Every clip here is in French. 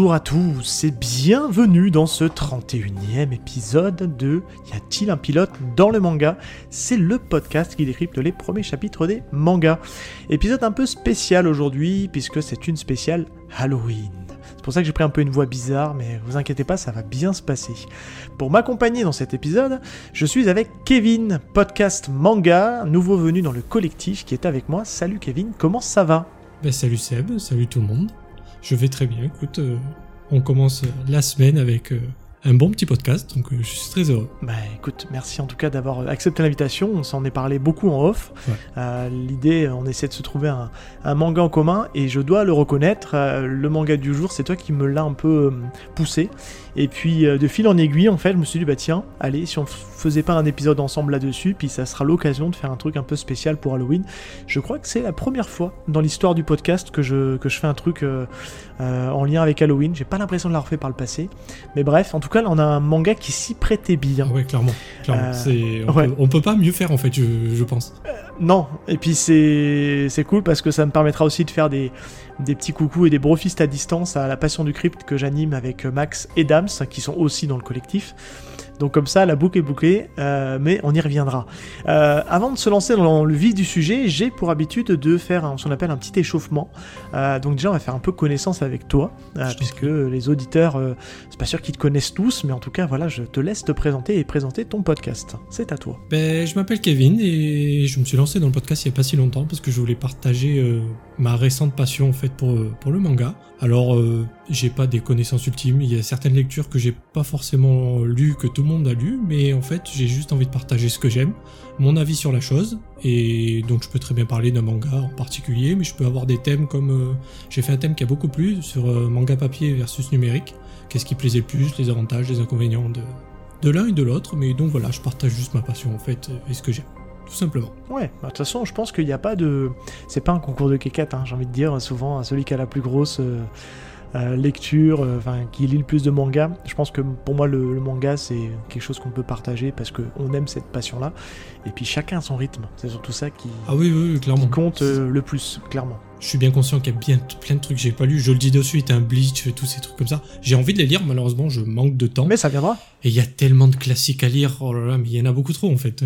Bonjour à tous et bienvenue dans ce 31e épisode de Y a-t-il un pilote dans le manga? C'est le podcast qui décrypte les premiers chapitres des mangas. Épisode un peu spécial aujourd'hui puisque c'est une spéciale Halloween. C'est pour ça que j'ai pris un peu une voix bizarre, mais vous inquiétez pas, ça va bien se passer. Pour m'accompagner dans cet épisode, je suis avec Kevin, podcast manga, nouveau venu dans le collectif qui est avec moi. Salut Kevin, comment ça va? Ben, Salut Seb, salut tout le monde. Je vais très bien, écoute, euh, on commence la semaine avec euh, un bon petit podcast, donc euh, je suis très heureux. Bah écoute, merci en tout cas d'avoir accepté l'invitation. On s'en est parlé beaucoup en off. L'idée, on essaie de se trouver un, un, manga en commun et je dois le reconnaître, le manga du jour, c'est toi qui me l'a un peu poussé. Et puis de fil en aiguille, en fait, je me suis dit bah tiens, allez, si on faisait pas un épisode ensemble là-dessus, puis ça sera l'occasion de faire un truc un peu spécial pour Halloween. Je crois que c'est la première fois dans l'histoire du podcast que je que je fais un truc en lien avec Halloween. J'ai pas l'impression de l'avoir fait par le passé, mais bref, en tout cas, on a un manga qui s'y prêtait bien. Ouais, clairement. clairement. Euh, on, ouais. peut, on, peut, pas mieux faire en fait, je, je pense. Euh, non, et puis c'est cool parce que ça me permettra aussi de faire des, petits coucous et des brofistes à distance à la Passion du Crypt que j'anime avec Max et Dams qui sont aussi dans le collectif. Donc comme ça, la boucle est bouclée, euh, mais on y reviendra. Euh, avant de se lancer dans le vif du sujet, j'ai pour habitude de faire un, ce qu'on appelle un petit échauffement. Euh, donc déjà, on va faire un peu connaissance avec toi, puisque les auditeurs, c'est pas sûr qu'ils te connaissent tous, mais en tout cas, voilà, je te laisse te présenter et présenter ton podcast. C'est à toi. Ben, je m'appelle Kevin et je me suis lancé dans le podcast il y a pas si longtemps parce que je voulais partager euh, ma récente passion en fait pour, pour le manga. Alors, euh, j'ai pas des connaissances ultimes. Il y a certaines lectures que j'ai pas forcément lues, que tout le monde a lues, mais en fait, j'ai juste envie de partager ce que j'aime, mon avis sur la chose. Et donc, je peux très bien parler d'un manga en particulier, mais je peux avoir des thèmes comme. Euh, j'ai fait un thème qui a beaucoup plu sur euh, manga papier versus numérique. Qu'est-ce qui plaisait le plus, les avantages, les inconvénients de, de l'un et de l'autre. Mais donc, voilà, je partage juste ma passion en fait et ce que j'aime tout simplement. Ouais, bah, de toute façon, je pense qu'il n'y a pas de. C'est pas un concours de quéquette, hein, j'ai envie de dire. Souvent, celui qui a la plus grosse. Euh, euh, lecture, enfin euh, qui lit le plus de manga. Je pense que pour moi le, le manga c'est quelque chose qu'on peut partager parce qu'on aime cette passion-là. Et puis chacun a son rythme. C'est surtout ça qui, ah oui, oui, clairement. qui compte euh, le plus, clairement. Je suis bien conscient qu'il y a bien plein de trucs que j'ai pas lu. Je le dis de suite, un Bleach, tous ces trucs comme ça. J'ai envie de les lire, malheureusement, je manque de temps. Mais ça viendra. Et il y a tellement de classiques à lire. Oh là là, mais il y en a beaucoup trop en fait.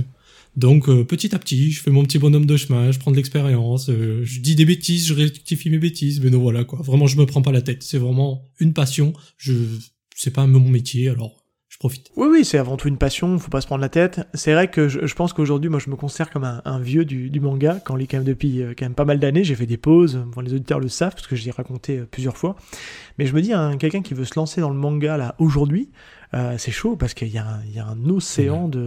Donc euh, petit à petit, je fais mon petit bonhomme de chemin, je prends de l'expérience, euh, je dis des bêtises, je rectifie mes bêtises, mais non voilà quoi. Vraiment, je me prends pas la tête. C'est vraiment une passion. Je c'est pas mon métier, alors je profite. Oui, oui, c'est avant tout une passion, faut pas se prendre la tête. C'est vrai que je, je pense qu'aujourd'hui, moi, je me considère comme un, un vieux du, du, manga, quand lit quand même depuis euh, quand même pas mal d'années. J'ai fait des pauses, bon, les auditeurs le savent, parce que je l'ai raconté euh, plusieurs fois. Mais je me dis, hein, quelqu'un qui veut se lancer dans le manga, là, aujourd'hui, euh, c'est chaud, parce qu'il y, y, a un océan de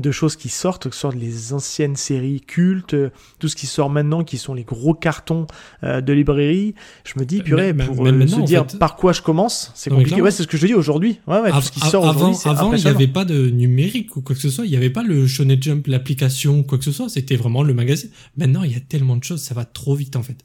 de choses qui sortent, que soit les anciennes séries cultes, tout ce qui sort maintenant, qui sont les gros cartons euh, de librairie. Je me dis, purée, mais, pour mais, euh, mais se dire par quoi je commence, c'est compliqué. Ouais, c'est ce que je dis aujourd'hui. Ouais, ouais, tout ce qui sort avant, il n'y avait pas de numérique ou quoi que ce soit. Il n'y avait pas le Shonen Jump, l'application quoi que ce soit. C'était vraiment le magazine. Maintenant, il y a tellement de choses, ça va trop vite en fait.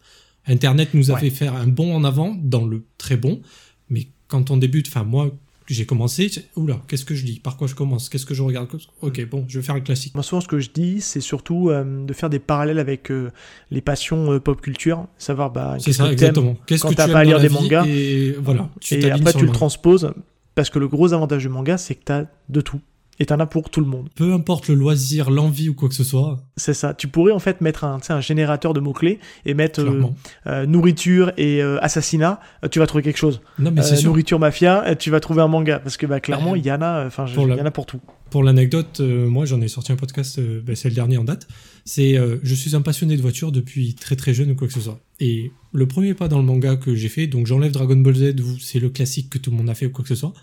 Internet nous a ouais. fait faire un bond en avant dans le très bon, mais quand on débute, enfin moi, j'ai commencé, oula, qu'est-ce que je dis? Par quoi je commence? Qu'est-ce que je regarde? Ok, bon, je vais faire un classique. Moi, souvent, ce que je dis, c'est surtout euh, de faire des parallèles avec euh, les passions euh, pop culture, savoir bah, qu'est-ce que exactement. Qu'est-ce que tu as pas à lire des mangas et voilà. Tu et après, tu le, le transposes parce que le gros avantage du manga, c'est que tu as de tout et t'en as pour tout le monde. Peu importe le loisir, l'envie ou quoi que ce soit. C'est ça. Tu pourrais en fait mettre un, un générateur de mots-clés et mettre euh, euh, nourriture et euh, assassinat, tu vas trouver quelque chose. Non, mais c'est. Nourriture mafia, tu vas trouver un manga parce que bah, clairement, il y en a, enfin, il la... y en a pour tout. Pour l'anecdote, moi j'en ai sorti un podcast, bah, c'est le dernier en date. C'est je suis un passionné de voiture depuis très très jeune ou quoi que ce soit. Et le premier pas dans le manga que j'ai fait, donc j'enlève Dragon Ball Z, c'est le classique que tout le monde a fait ou quoi que ce soit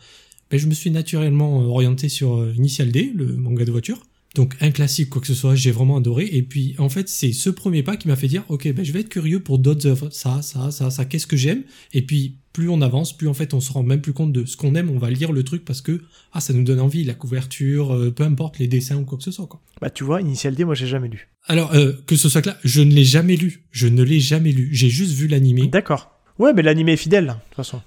ben, je me suis naturellement orienté sur Initial D, le manga de voiture. Donc un classique, quoi que ce soit, j'ai vraiment adoré. Et puis en fait, c'est ce premier pas qui m'a fait dire, ok, ben, je vais être curieux pour d'autres œuvres. Ça, ça, ça, ça, qu'est-ce que j'aime? Et puis plus on avance, plus en fait on se rend même plus compte de ce qu'on aime. On va lire le truc parce que ah, ça nous donne envie, la couverture, euh, peu importe les dessins ou quoi que ce soit. Quoi. Bah tu vois, Initial D, moi j'ai jamais lu. Alors euh, que ce soit clair, je ne l'ai jamais lu. Je ne l'ai jamais lu. J'ai juste vu l'animé. D'accord. Ouais, mais l'animé est fidèle, de toute façon.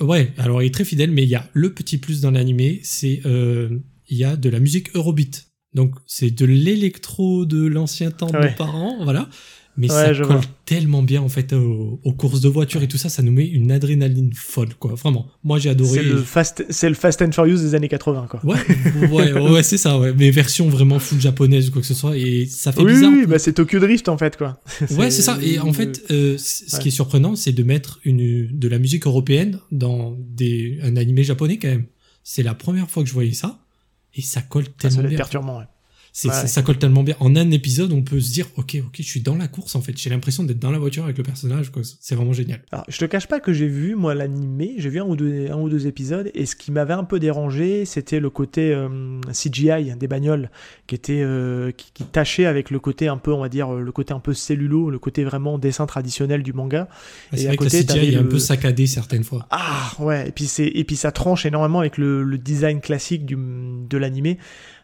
Ouais, alors il est très fidèle, mais il y a le petit plus dans l'animé, c'est euh, il y a de la musique Eurobeat. Donc c'est de l'électro de l'ancien temps de Ouais. nos parents, voilà. Mais ça colle tellement bien en fait aux, courses de voiture et tout ça, ça nous met une adrénaline folle quoi. Vraiment, moi j'ai adoré. C'est le Fast, c'est le Fast and Furious des années 80 quoi. Ouais, ouais, ouais, c'est ça, ouais. Mais version vraiment full japonaise ou quoi que ce soit et ça fait oui, bizarre. Oui, bah c'est Tokyo Drift en fait quoi. Ouais, c'est ça. Et en fait, euh, ce qui est surprenant, c'est de mettre une de la musique européenne dans des un animé japonais quand même. C'est la première fois que je voyais ça et ça colle ah, tellement ah, bien. perturbant. Ouais. Ça, colle tellement bien. En un épisode, on peut se dire, ok, ok, je suis dans la course en fait. J'ai l'impression d'être dans la voiture avec le personnage. C'est vraiment génial. Alors, je te cache pas que j'ai vu moi l'animé. J'ai vu un ou deux, un ou deux épisodes et ce qui m'avait un peu dérangé, c'était le côté euh, CGI des bagnoles qui était euh, qui, qui, tâchait avec le côté un peu, on va dire, le côté un peu cellulo, le côté vraiment dessin traditionnel du manga. Ah, c'est vrai que côté, CGI est un peu saccadé certaines fois. Ah ouais. Et puis c'est et puis ça tranche énormément avec le, le design classique du de l'animé.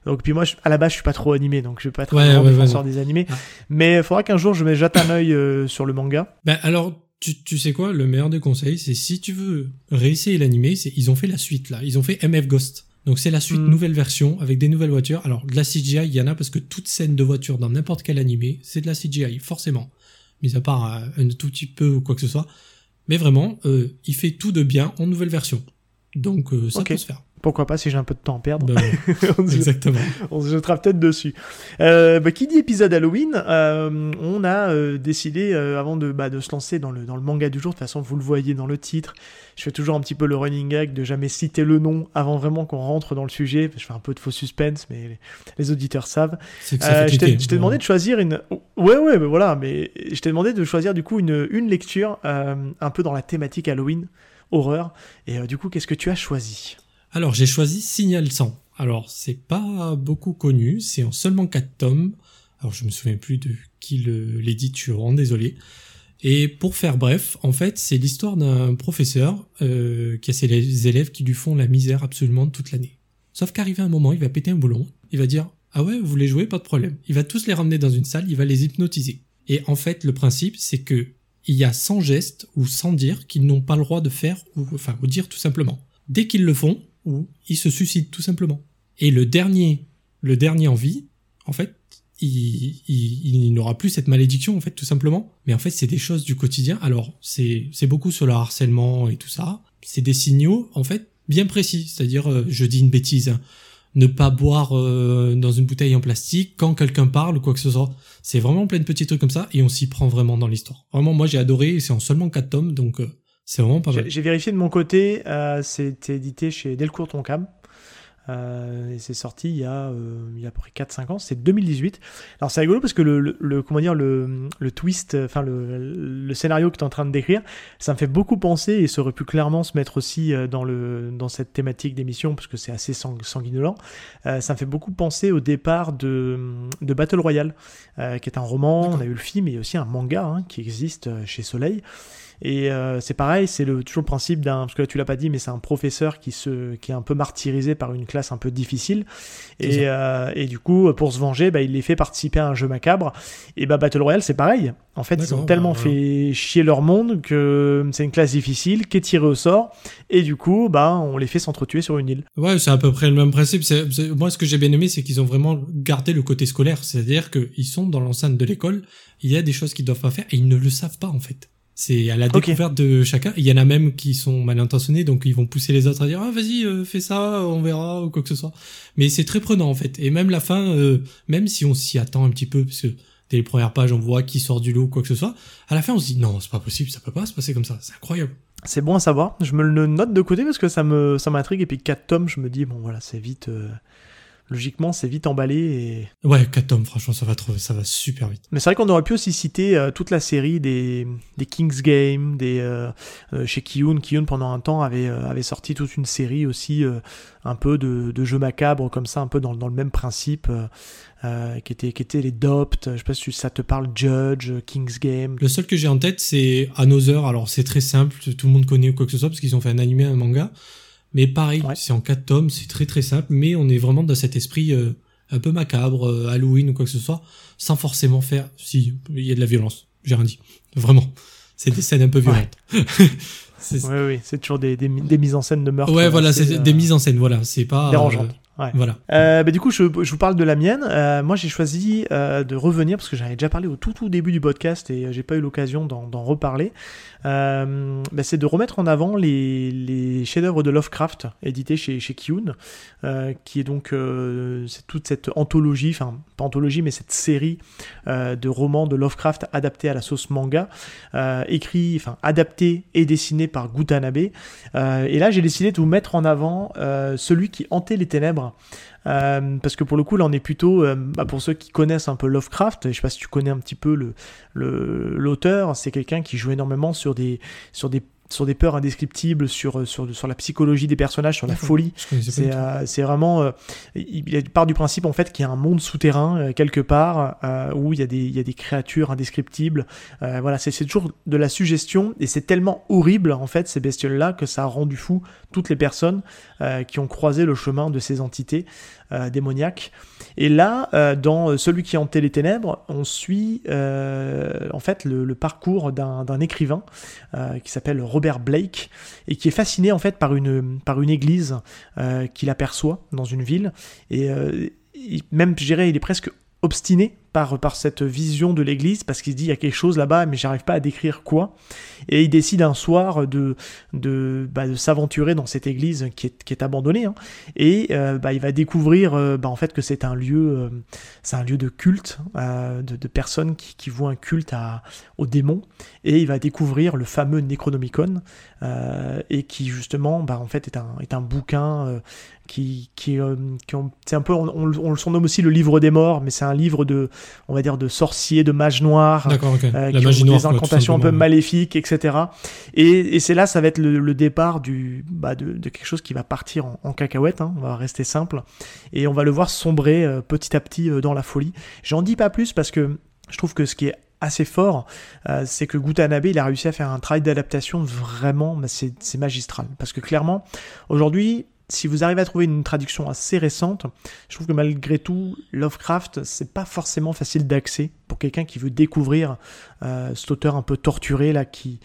Donc puis moi, à la base, je suis pas trop animé, donc je vais pas être un défenseur des animés. Mais il faudra qu'un jour je me jette un œil euh, sur le manga. Ben alors, tu, tu, sais quoi, le meilleur des conseils, c'est si tu veux réessayer l'animé, c'est ils ont fait la suite là, ils ont fait MF Ghost. Donc c'est la suite, hmm. nouvelle version avec des nouvelles voitures. Alors de la CGI, il y en a parce que toute scène de voiture dans n'importe quel animé, c'est de la CGI, forcément. Mis à part euh, un tout petit peu ou quoi que ce soit. Mais vraiment, euh, il fait tout de bien en nouvelle version. Donc euh, ça peut se faire. Pourquoi pas si j'ai un peu de temps à perdre. Bah exactement. on se jettera peut-être dessus. Euh, bah, qui dit épisode Halloween, euh, on a euh, décidé euh, avant de, bah, de se lancer dans le, dans le manga du jour. De toute façon, vous le voyez dans le titre. Je fais toujours un petit peu le running gag de jamais citer le nom avant vraiment qu'on rentre dans le sujet. Je fais un peu de faux suspense, mais les, auditeurs savent. je t'ai demandé de choisir une. Ouais, ouais, mais voilà. Mais je t'ai demandé de choisir du coup une, une lecture un peu dans la thématique Halloween, horreur. Et du coup, qu'est-ce que tu as choisi? Alors j'ai choisi Signal 100. Alors c'est pas beaucoup connu, c'est en seulement 4 tomes. Alors je me souviens plus de qui l'édite, je suis désolé. Et pour faire bref, en fait, c'est l'histoire d'un professeur euh, qui a ses élèves qui lui font la misère absolument toute l'année. Sauf qu'arrivé un moment, il va péter un boulon, il va dire ah ouais, vous voulez jouer, pas de problème. Il va tous les ramener dans une salle, il va les hypnotiser. Et en fait, le principe, c'est que il y a 100 gestes ou sans dire qu'ils n'ont pas le droit de faire ou enfin ou dire tout simplement. Dès qu'ils le font, ou il se suicide tout simplement. Et le dernier, le dernier en vie, en fait, il, il, n'aura plus cette malédiction en fait tout simplement. Mais en fait, c'est des choses du quotidien. Alors c'est c'est beaucoup sur le harcèlement et tout ça. C'est des signaux en fait bien précis. C'est-à-dire, euh, je dis une bêtise, hein, ne pas boire euh, dans une bouteille en plastique quand quelqu'un parle ou quoi que ce soit. C'est vraiment plein de petits trucs comme ça et on s'y prend vraiment dans l'histoire. Vraiment, moi j'ai adoré. C'est en seulement quatre tomes, donc euh, c'est vraiment pas mal. J'ai vérifié de mon côté, euh, c'est édité chez Delcourt Toncam. Euh, et c'est sorti il y a, euh, il y a à peu près 4-5 ans, c'est 2018. Alors c'est rigolo parce que le, le, comment dire, le, le twist, enfin le, le, scénario que tu es en train de décrire, ça me fait beaucoup penser et ça aurait pu clairement se mettre aussi euh, dans, le, dans cette thématique d'émission parce que c'est assez sanguinolent. Euh, ça me fait beaucoup penser au départ de, de Battle Royale, qui est un roman, on a eu le film et aussi un manga hein, qui existe chez Soleil. Et euh, c'est pareil, c'est le, toujours le principe d'un, parce que là tu l'as pas dit, mais c'est un professeur qui se, qui est un peu martyrisé par une classe un peu difficile. Et, euh, et du coup, pour se venger, bah, il les fait participer à un jeu macabre. Et bah Battle Royale, c'est pareil. En fait, ils ont tellement bah, fait chier leur monde que c'est une classe difficile qui est tirée au sort. Et du coup, bah, on les fait s'entretuer sur une île. Ouais, c'est à peu près le même principe. moi, ce que j'ai bien aimé, c'est qu'ils ont vraiment gardé le côté scolaire. C'est-à-dire qu'ils sont dans l'enceinte de l'école. Il y a des choses qu'ils doivent pas faire et ils ne le savent pas, en fait. C'est à la découverte de chacun. Il y en a même qui sont mal intentionnés, donc ils vont pousser les autres à dire ah vas-y euh, fais ça, on verra ou quoi que ce soit. Mais c'est très prenant en fait. Et même la fin, euh, même si on s'y attend un petit peu, parce que dès les premières pages on voit qui sort du lot ou quoi que ce soit, à la fin on se dit non c'est pas possible, ça peut pas se passer comme ça. C'est incroyable. C'est bon à savoir. Je me le note de côté parce que ça me ça m'intrigue et puis quatre tomes, je me dis bon voilà c'est vite. Euh, logiquement, c'est vite emballé et. Ouais, 4 tomes, franchement, ça va trop, ça va super vite. Mais c'est vrai qu'on aurait pu aussi citer euh, toute la série des, des King's Game, des, euh, euh, chez Kiyun. Kiyun, pendant un temps, avait, avait sorti toute une série aussi, un peu de, de jeux macabres, comme ça, un peu dans, dans le même principe, qui, était, qui était les Dopt. Je sais pas si ça te parle, Judge, King's Game. Le seul que j'ai en tête, c'est Another. Alors, c'est très simple, tout le monde connaît ou quoi que ce soit, parce qu'ils ont fait un animé, un manga. Mais pareil, c'est en quatre tomes, c'est très très simple, mais on est vraiment dans cet esprit euh, un peu macabre, euh, Halloween ou quoi que ce soit, sans forcément faire. Si, il y a de la violence, j'ai rien dit. Vraiment. C'est des scènes un peu violentes. oui, oui, c'est toujours des, des, mises en scène de meurtre. Ouais, voilà, c'est des mises en scène, voilà. C'est pas. Voilà. Euh, bah, du coup, je, je, vous parle de la mienne. Euh, moi, j'ai choisi euh, de revenir parce que j'avais déjà parlé au tout tout début du podcast et j'ai pas eu l'occasion d'en reparler. Euh, bah, c'est de remettre en avant les, les chefs-d'œuvre de Lovecraft édités chez, chez Kiyun, euh, qui est donc euh, c'est toute cette anthologie, enfin pas anthologie, mais cette série de romans de Lovecraft adaptés à la sauce manga, écrit, enfin adapté et dessiné par Gutanabe. et là, j'ai décidé de vous mettre en avant celui qui hantait les ténèbres. Euh, parce que pour le coup, là, on est plutôt, euh, bah, pour ceux qui connaissent un peu Lovecraft, je sais pas si tu connais un petit peu l'auteur, c'est quelqu'un qui joue énormément sur des sur des sur des peurs indescriptibles, sur, sur, sur la psychologie des personnages, sur la folie. C'est euh, vraiment. Euh, il, part du principe en fait qu'il y a un monde souterrain euh, quelque part euh, où il y, a des, il y a des créatures indescriptibles. voilà, c'est toujours de la suggestion et c'est tellement horrible en fait ces bestioles-là que ça a rendu fou toutes les personnes qui ont croisé le chemin de ces entités. Euh, démoniaque. Et là, euh, dans Celui qui hantait les ténèbres, on suit euh, en fait le, parcours d'un écrivain qui s'appelle Robert Blake et qui est fasciné en fait par une, par une église qu'il aperçoit dans une ville. Et même, je dirais, il est presque obstiné par, par cette vision de l'église parce qu'il se dit il y a quelque chose là-bas mais j'arrive pas à décrire quoi et il décide un soir de, de, bah, de s'aventurer dans cette église qui est, qui est abandonnée hein. et euh, bah, il va découvrir euh, bah, en fait que c'est un lieu euh, c'est un lieu de culte de, personnes qui, qui un culte à, aux démons et il va découvrir le fameux Necronomicon et qui justement bah, en fait est un, est un bouquin qui, qui, qui c'est un peu on, on, on, le surnomme aussi le livre des morts mais c'est un livre de on va dire, de sorciers, de mages noirs, euh, qui ont des incantations un peu maléfiques, etc. Et, c'est là, ça va être le, départ du, bah, de, quelque chose qui va partir en, cacahuète, hein, on va rester simple, et on va le voir sombrer euh, petit à petit euh, dans la folie. J'en dis pas plus parce que je trouve que ce qui est assez fort, c'est que Gutanabe, il a réussi à faire un travail d'adaptation vraiment, c'est magistral. Parce que clairement, aujourd'hui, si vous arrivez à trouver une traduction assez récente, je trouve que malgré tout, Lovecraft, c'est pas forcément facile d'accès pour quelqu'un qui veut découvrir euh, cet auteur un peu torturé qui,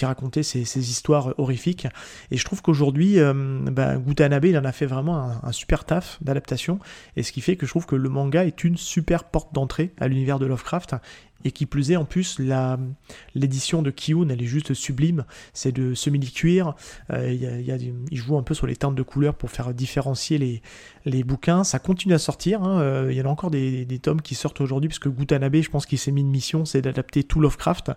racontait ces, histoires horrifiques. Et je trouve qu'aujourd'hui, euh, bah, Gutanabe, il en a fait vraiment un super taf d'adaptation, et ce qui fait que je trouve que le manga est une super porte d'entrée à l'univers de Lovecraft, et qui plus est, en plus, l'édition de Kiyun, elle est juste sublime. C'est de semi-cuir. Euh, y il joue un peu sur les teintes de couleurs pour faire différencier les, les bouquins. Ça continue à sortir. Hein. Euh, il y en a encore des, des tomes qui sortent aujourd'hui, puisque Gutanabe, je pense qu'il s'est mis une mission, c'est d'adapter tout Lovecraft.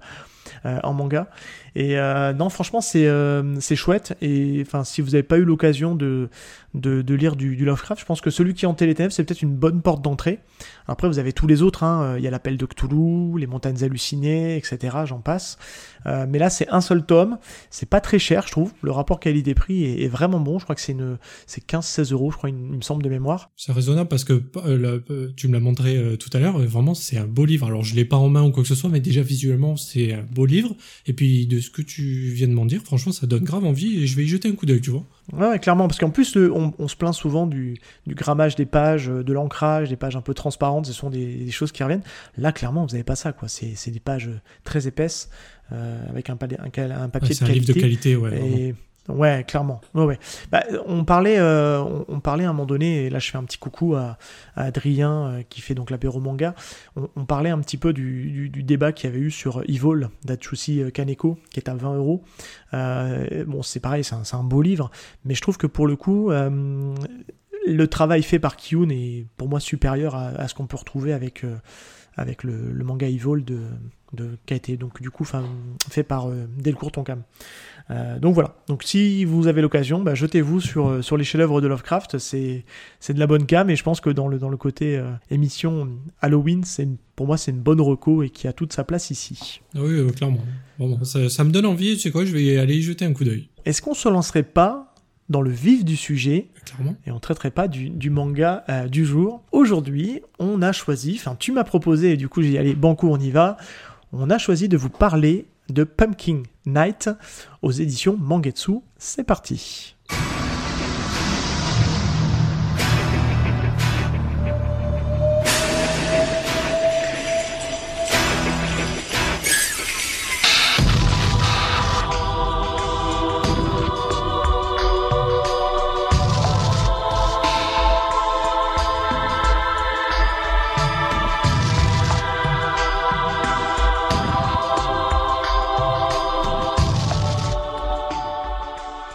Euh, en manga. Et euh, non, franchement, c'est euh, c'est chouette. Et enfin, si vous n'avez pas eu l'occasion de, de, lire du, Lovecraft, je pense que celui qui est en téléténèbres, c'est peut-être une bonne porte d'entrée. Après, vous avez tous les autres. Hein. Il y a l'appel de Cthulhu, les montagnes hallucinées, etc. J'en passe. mais là, c'est un seul tome. C'est pas très cher, je trouve. Le rapport qualité-prix est, vraiment bon. Je crois que c'est une c'est 15-16 euros, je crois, il me semble de mémoire. C'est raisonnable parce que tu me l'as montré tout à l'heure. Vraiment, c'est un beau livre. Alors, je l'ai pas en main ou quoi que ce soit, mais déjà visuellement, c'est beau livre. Et puis de ce que tu viens de m'en dire, franchement, ça donne grave envie et je vais y jeter un coup d'œil, tu vois. Ouais, clairement, parce qu'en plus, on, se plaint souvent du, grammage des pages, euh, de l'ancrage, des pages un peu transparentes, ce sont des, choses qui reviennent. Là, clairement, vous n'avez pas ça, quoi. C'est des pages très épaisses, euh, avec un, un, un papier de qualité. un livre de qualité, ouais. Ouais, clairement. Ouais. Bah, on parlait, euh, on, parlait à un moment donné, et là je fais un petit coucou à, Adrien euh, qui fait donc l'apéro manga. On, parlait un petit peu du, débat qu'il y avait eu sur Evil d'Atsushi Kaneko, qui est à 20 euros. Euh, bon, c'est pareil, c'est un, beau livre, mais je trouve que pour le coup, le travail fait par Kiyun est pour moi supérieur à, ce qu'on peut retrouver avec avec le, manga Evil de, de qui a été donc du coup fait par Delcourt Tonkam. Euh, donc voilà. Donc si vous avez l'occasion, bah, jetez-vous sur, euh, sur les chefs-d'œuvre de Lovecraft. C'est, c'est de la bonne cam et je pense que dans le, dans le côté euh, émission Halloween, c'est pour moi c'est une bonne reco et qui a toute sa place ici. Oui, clairement. ça, me donne envie. Tu sais quoi, je vais aller y jeter un coup d'œil. Est-ce qu'on se lancerait pas dans le vif du sujet Clairement. et on traiterait pas du, du manga du jour? Aujourd'hui, on a choisi, enfin tu m'as proposé et du coup j'ai dit allez banco on y va. On a choisi de vous parler de Pumpkin Night aux éditions Mangetsu. C'est parti.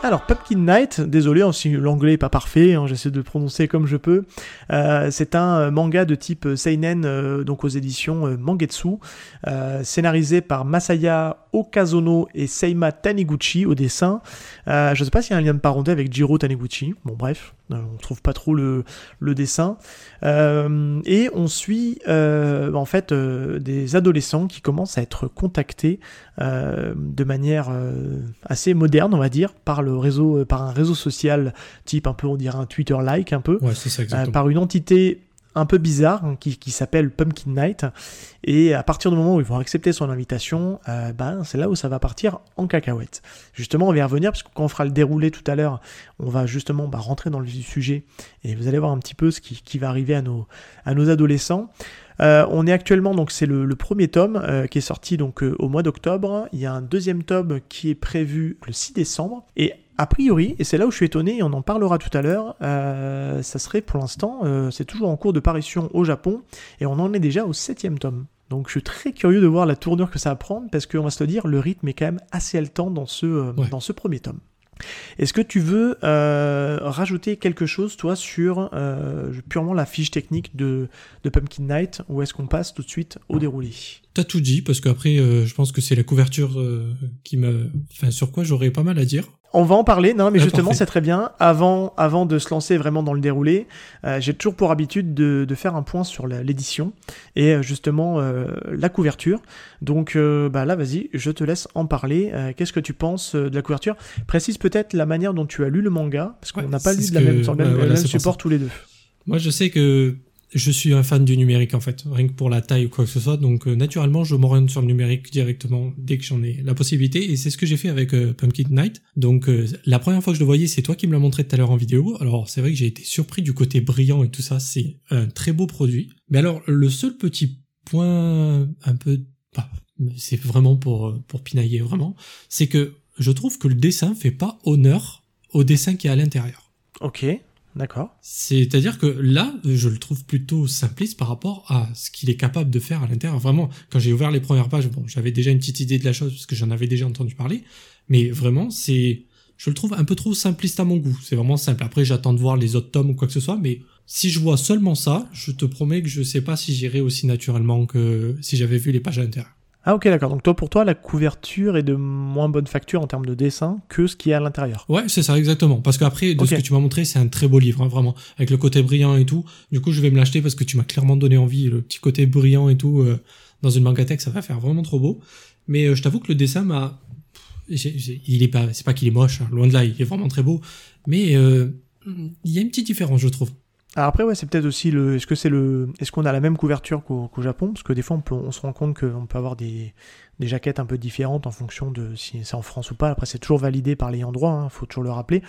Alors, Pumpkin Night, désolé hein, si l'anglais est pas parfait, hein, j'essaie de le prononcer comme je peux. Euh, c'est un euh, manga de type seinen, euh, donc aux éditions Mangetsu, scénarisé par Masaya Okazono et Seima Taniguchi au dessin. je sais pas s'il y a un lien de parenté avec Jiro Taniguchi. Bon, bref, on trouve pas trop le dessin. et on suit en fait des adolescents qui commencent à être contactés de manière assez moderne, on va dire, par le réseau, euh, par un réseau social type un peu, on dirait un Twitter-like un peu, euh, par une entité un peu bizarre hein, qui, s'appelle Pumpkin Night. Et à partir du moment où ils vont accepter son invitation, euh, ben, c'est là où ça va partir en cacahuète. Justement, on va y revenir parce que quand on fera le déroulé tout à l'heure, on va justement bah, rentrer dans le sujet et vous allez voir un petit peu ce qui, va arriver à nos, à nos adolescents. on est actuellement, donc c'est le, premier tome qui est sorti donc au mois d'octobre. Il y a un deuxième tome qui est prévu le 6 décembre. Et a priori, et c'est là où je suis étonné, et on en parlera tout à l'heure, euh, ça serait pour l'instant, euh, c'est toujours en cours de parution au Japon, et on en est déjà au septième tome. Donc je suis très curieux de voir la tournure que ça va prendre, parce qu'on va se le dire, le rythme est quand même assez haletant dans ce, euh, dans ce premier tome. Est-ce que tu veux rajouter quelque chose, toi, sur purement la fiche technique de, de Pumpkin Night, ou est-ce qu'on passe tout de suite au déroulé? T'as tout dit, parce qu'après, je pense que c'est la couverture qui me... Enfin, sur quoi j'aurais pas mal à dire. On va en parler, non, mais ah, justement, c'est très bien. Avant, avant de se lancer vraiment dans le déroulé, euh, j'ai toujours pour habitude de, faire un point sur l'édition et euh, justement euh, la couverture. Donc bah là, vas-y, je te laisse en parler. Qu'est-ce que tu penses de la couverture? Précise peut-être la manière dont tu as lu le manga, parce qu'on n'a pas lu de la même, sur le même support tous les deux. Moi, je sais que je suis un fan du numérique en fait, rien que pour la taille ou quoi que ce soit. Donc euh, naturellement, je m'oriente sur le numérique directement dès que j'en ai la possibilité. Et c'est ce que j'ai fait avec euh, Pumpkin Night. Donc euh, la première fois que je le voyais, c'est toi qui me l'as montré tout à l'heure en vidéo. Alors c'est vrai que j'ai été surpris du côté brillant et tout ça. C'est un très beau produit. Mais alors le seul petit point un peu, bah, c'est vraiment pour pour pinailler vraiment, c'est que je trouve que le dessin fait pas honneur au dessin qui est à l'intérieur. Ok. D'accord. C'est-à-dire que là, je le trouve plutôt simpliste par rapport à ce qu'il est capable de faire à l'intérieur. Vraiment, quand j'ai ouvert les premières pages, bon, j'avais déjà une petite idée de la chose parce que j'en avais déjà entendu parler, mais vraiment, c'est, je le trouve un peu trop simpliste à mon goût. C'est vraiment simple. Après, j'attends de voir les autres tomes ou quoi que ce soit, mais si je vois seulement ça, je te promets que je sais pas si j'irai aussi naturellement que si j'avais vu les pages à l'intérieur. Ah ok d'accord, donc toi pour toi la couverture est de moins bonne facture en termes de dessin que ce qui est à l'intérieur. Ouais c'est ça exactement, parce qu'après de ce que tu m'as montré c'est un très beau livre hein, vraiment, avec le côté brillant et tout, du coup je vais me l'acheter parce que tu m'as clairement donné envie, le petit côté brillant et tout, euh, dans une tech ça va faire vraiment trop beau, mais euh, je t'avoue que le dessin m'a... Il est pas, c'est pas qu'il est moche, hein, loin de là, il est vraiment très beau, mais euh, il y a une petite différence je trouve. Alors après, ouais, c'est peut-être aussi le. Est-ce que c'est le. Est-ce qu'on a la même couverture qu'au Japon? Parce que des fois, on, peut, on se rend compte qu'on peut avoir des, des jaquettes un peu différentes en fonction de si c'est en France ou pas. Après, c'est toujours validé par endroits, il hein, faut toujours le rappeler.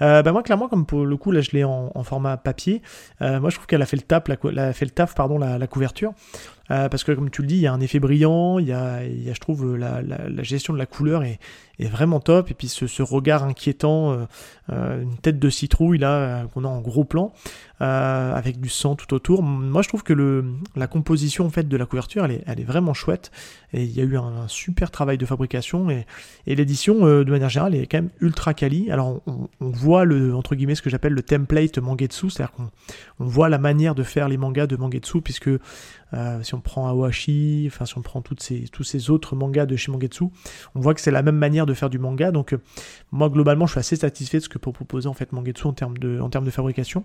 Euh, bah moi, clairement, comme pour le coup, là, je l'ai en, format papier. Euh, moi, je trouve qu'elle a fait le taf, la, fait le taf, pardon, la, couverture. Euh, parce que comme tu le dis, il y a un effet brillant, il y a, je trouve, la, la, gestion de la couleur est, est vraiment top. Et puis ce, ce regard inquiétant, une tête de citrouille là, qu'on a en gros plan, euh, avec du sang tout autour. Moi je trouve que la composition en fait de la couverture, elle est, vraiment chouette. Et il y a eu un, super travail de fabrication. Et, l'édition, de manière générale, est quand même ultra quali. Alors on, voit le, entre guillemets, ce que j'appelle le template Mangetsu, c'est-à-dire qu'on on voit la manière de faire les mangas de Mangetsu, puisque euh, si on prend Awashi, enfin si on prend toutes ces, tous ces autres mangas de chez Mangetsu, on voit que c'est la même manière de faire du manga. Donc euh, moi globalement je suis assez satisfait de ce que peut proposer en fait Mangetsu en termes de, fabrication.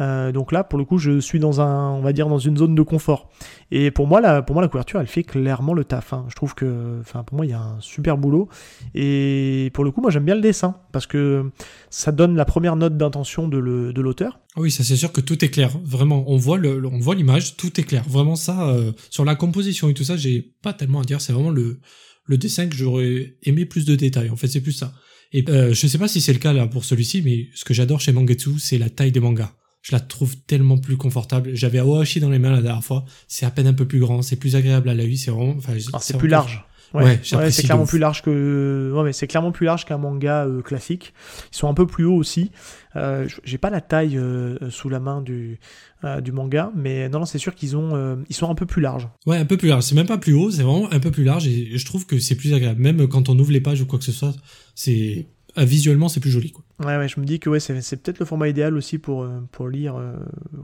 Euh, donc là pour le coup je suis dans un, on va dire dans une zone de confort. Et pour moi la, pour moi la couverture elle fait clairement le taf. Hein. Je trouve que, enfin pour moi il y a un super boulot. Et pour le coup moi j'aime bien le dessin parce que ça donne la première note d'intention de l'auteur. Oui, ça c'est sûr que tout est clair. Vraiment, on voit on voit l'image, tout est clair. Vraiment ça, euh, sur la composition et tout ça, j'ai pas tellement à dire. C'est vraiment le, le dessin que j'aurais aimé plus de détails. En fait, c'est plus ça. Et euh, je sais pas si c'est le cas là pour celui-ci, mais ce que j'adore chez Mangetsu, c'est la taille des mangas. Je la trouve tellement plus confortable. J'avais Awashi dans les mains la dernière fois. C'est à peine un peu plus grand, c'est plus agréable à la vue. C'est vraiment, enfin, c'est plus large. Ouais, c'est clairement plus large que. Ouais, mais c'est clairement plus large qu'un manga euh, classique. Ils sont un peu plus hauts aussi. Euh, J'ai pas la taille euh, sous la main du euh, du manga, mais non, non c'est sûr qu'ils ont, ils sont un peu plus larges. Ouais, un peu plus large. C'est même pas plus haut, c'est vraiment un peu plus large et je trouve que c'est plus agréable. Même quand on ouvre les pages ou quoi que ce soit, c'est visuellement c'est plus joli quoi. Ouais, ouais, je me dis que ouais, c'est, peut-être le format idéal aussi pour, euh, pour lire euh,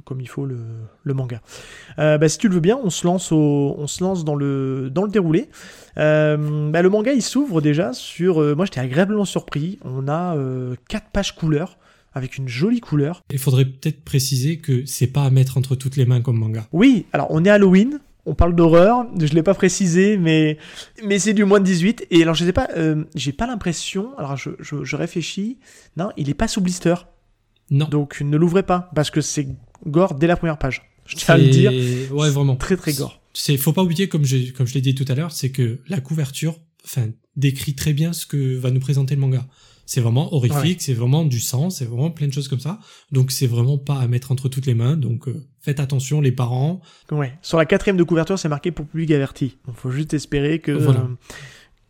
comme il faut le, le manga. Euh, bah, si tu le veux bien, on se lance, au, on se lance dans, le, dans le déroulé. bah, le manga il s'ouvre déjà sur. moi j'étais agréablement surpris. On a 4 pages couleurs avec une jolie couleur. Il faudrait peut-être préciser que c'est pas à mettre entre toutes les mains comme manga. Oui, alors on est Halloween, on parle d'horreur, je l'ai pas précisé, mais, mais c'est du moins de 18. Et alors, je sais pas, euh, j'ai pas l'impression, alors je, je, réfléchis, non, il est pas sous blister. Non. Donc, ne l'ouvrez pas, parce que c'est gore dès la première page. Je tiens à le dire. Ouais, vraiment. Très, très gore. C'est, faut pas oublier, comme je, comme je l'ai dit tout à l'heure, c'est que la couverture, enfin, décrit très bien ce que va nous présenter le manga. C'est vraiment horrifique, c'est vraiment du sang, c'est vraiment plein de choses comme ça. Donc c'est vraiment pas à mettre entre toutes les mains. Donc euh, faites attention les parents. Ouais. Sur la quatrième de couverture, c'est marqué pour public averti. Il faut juste espérer que voilà. Euh,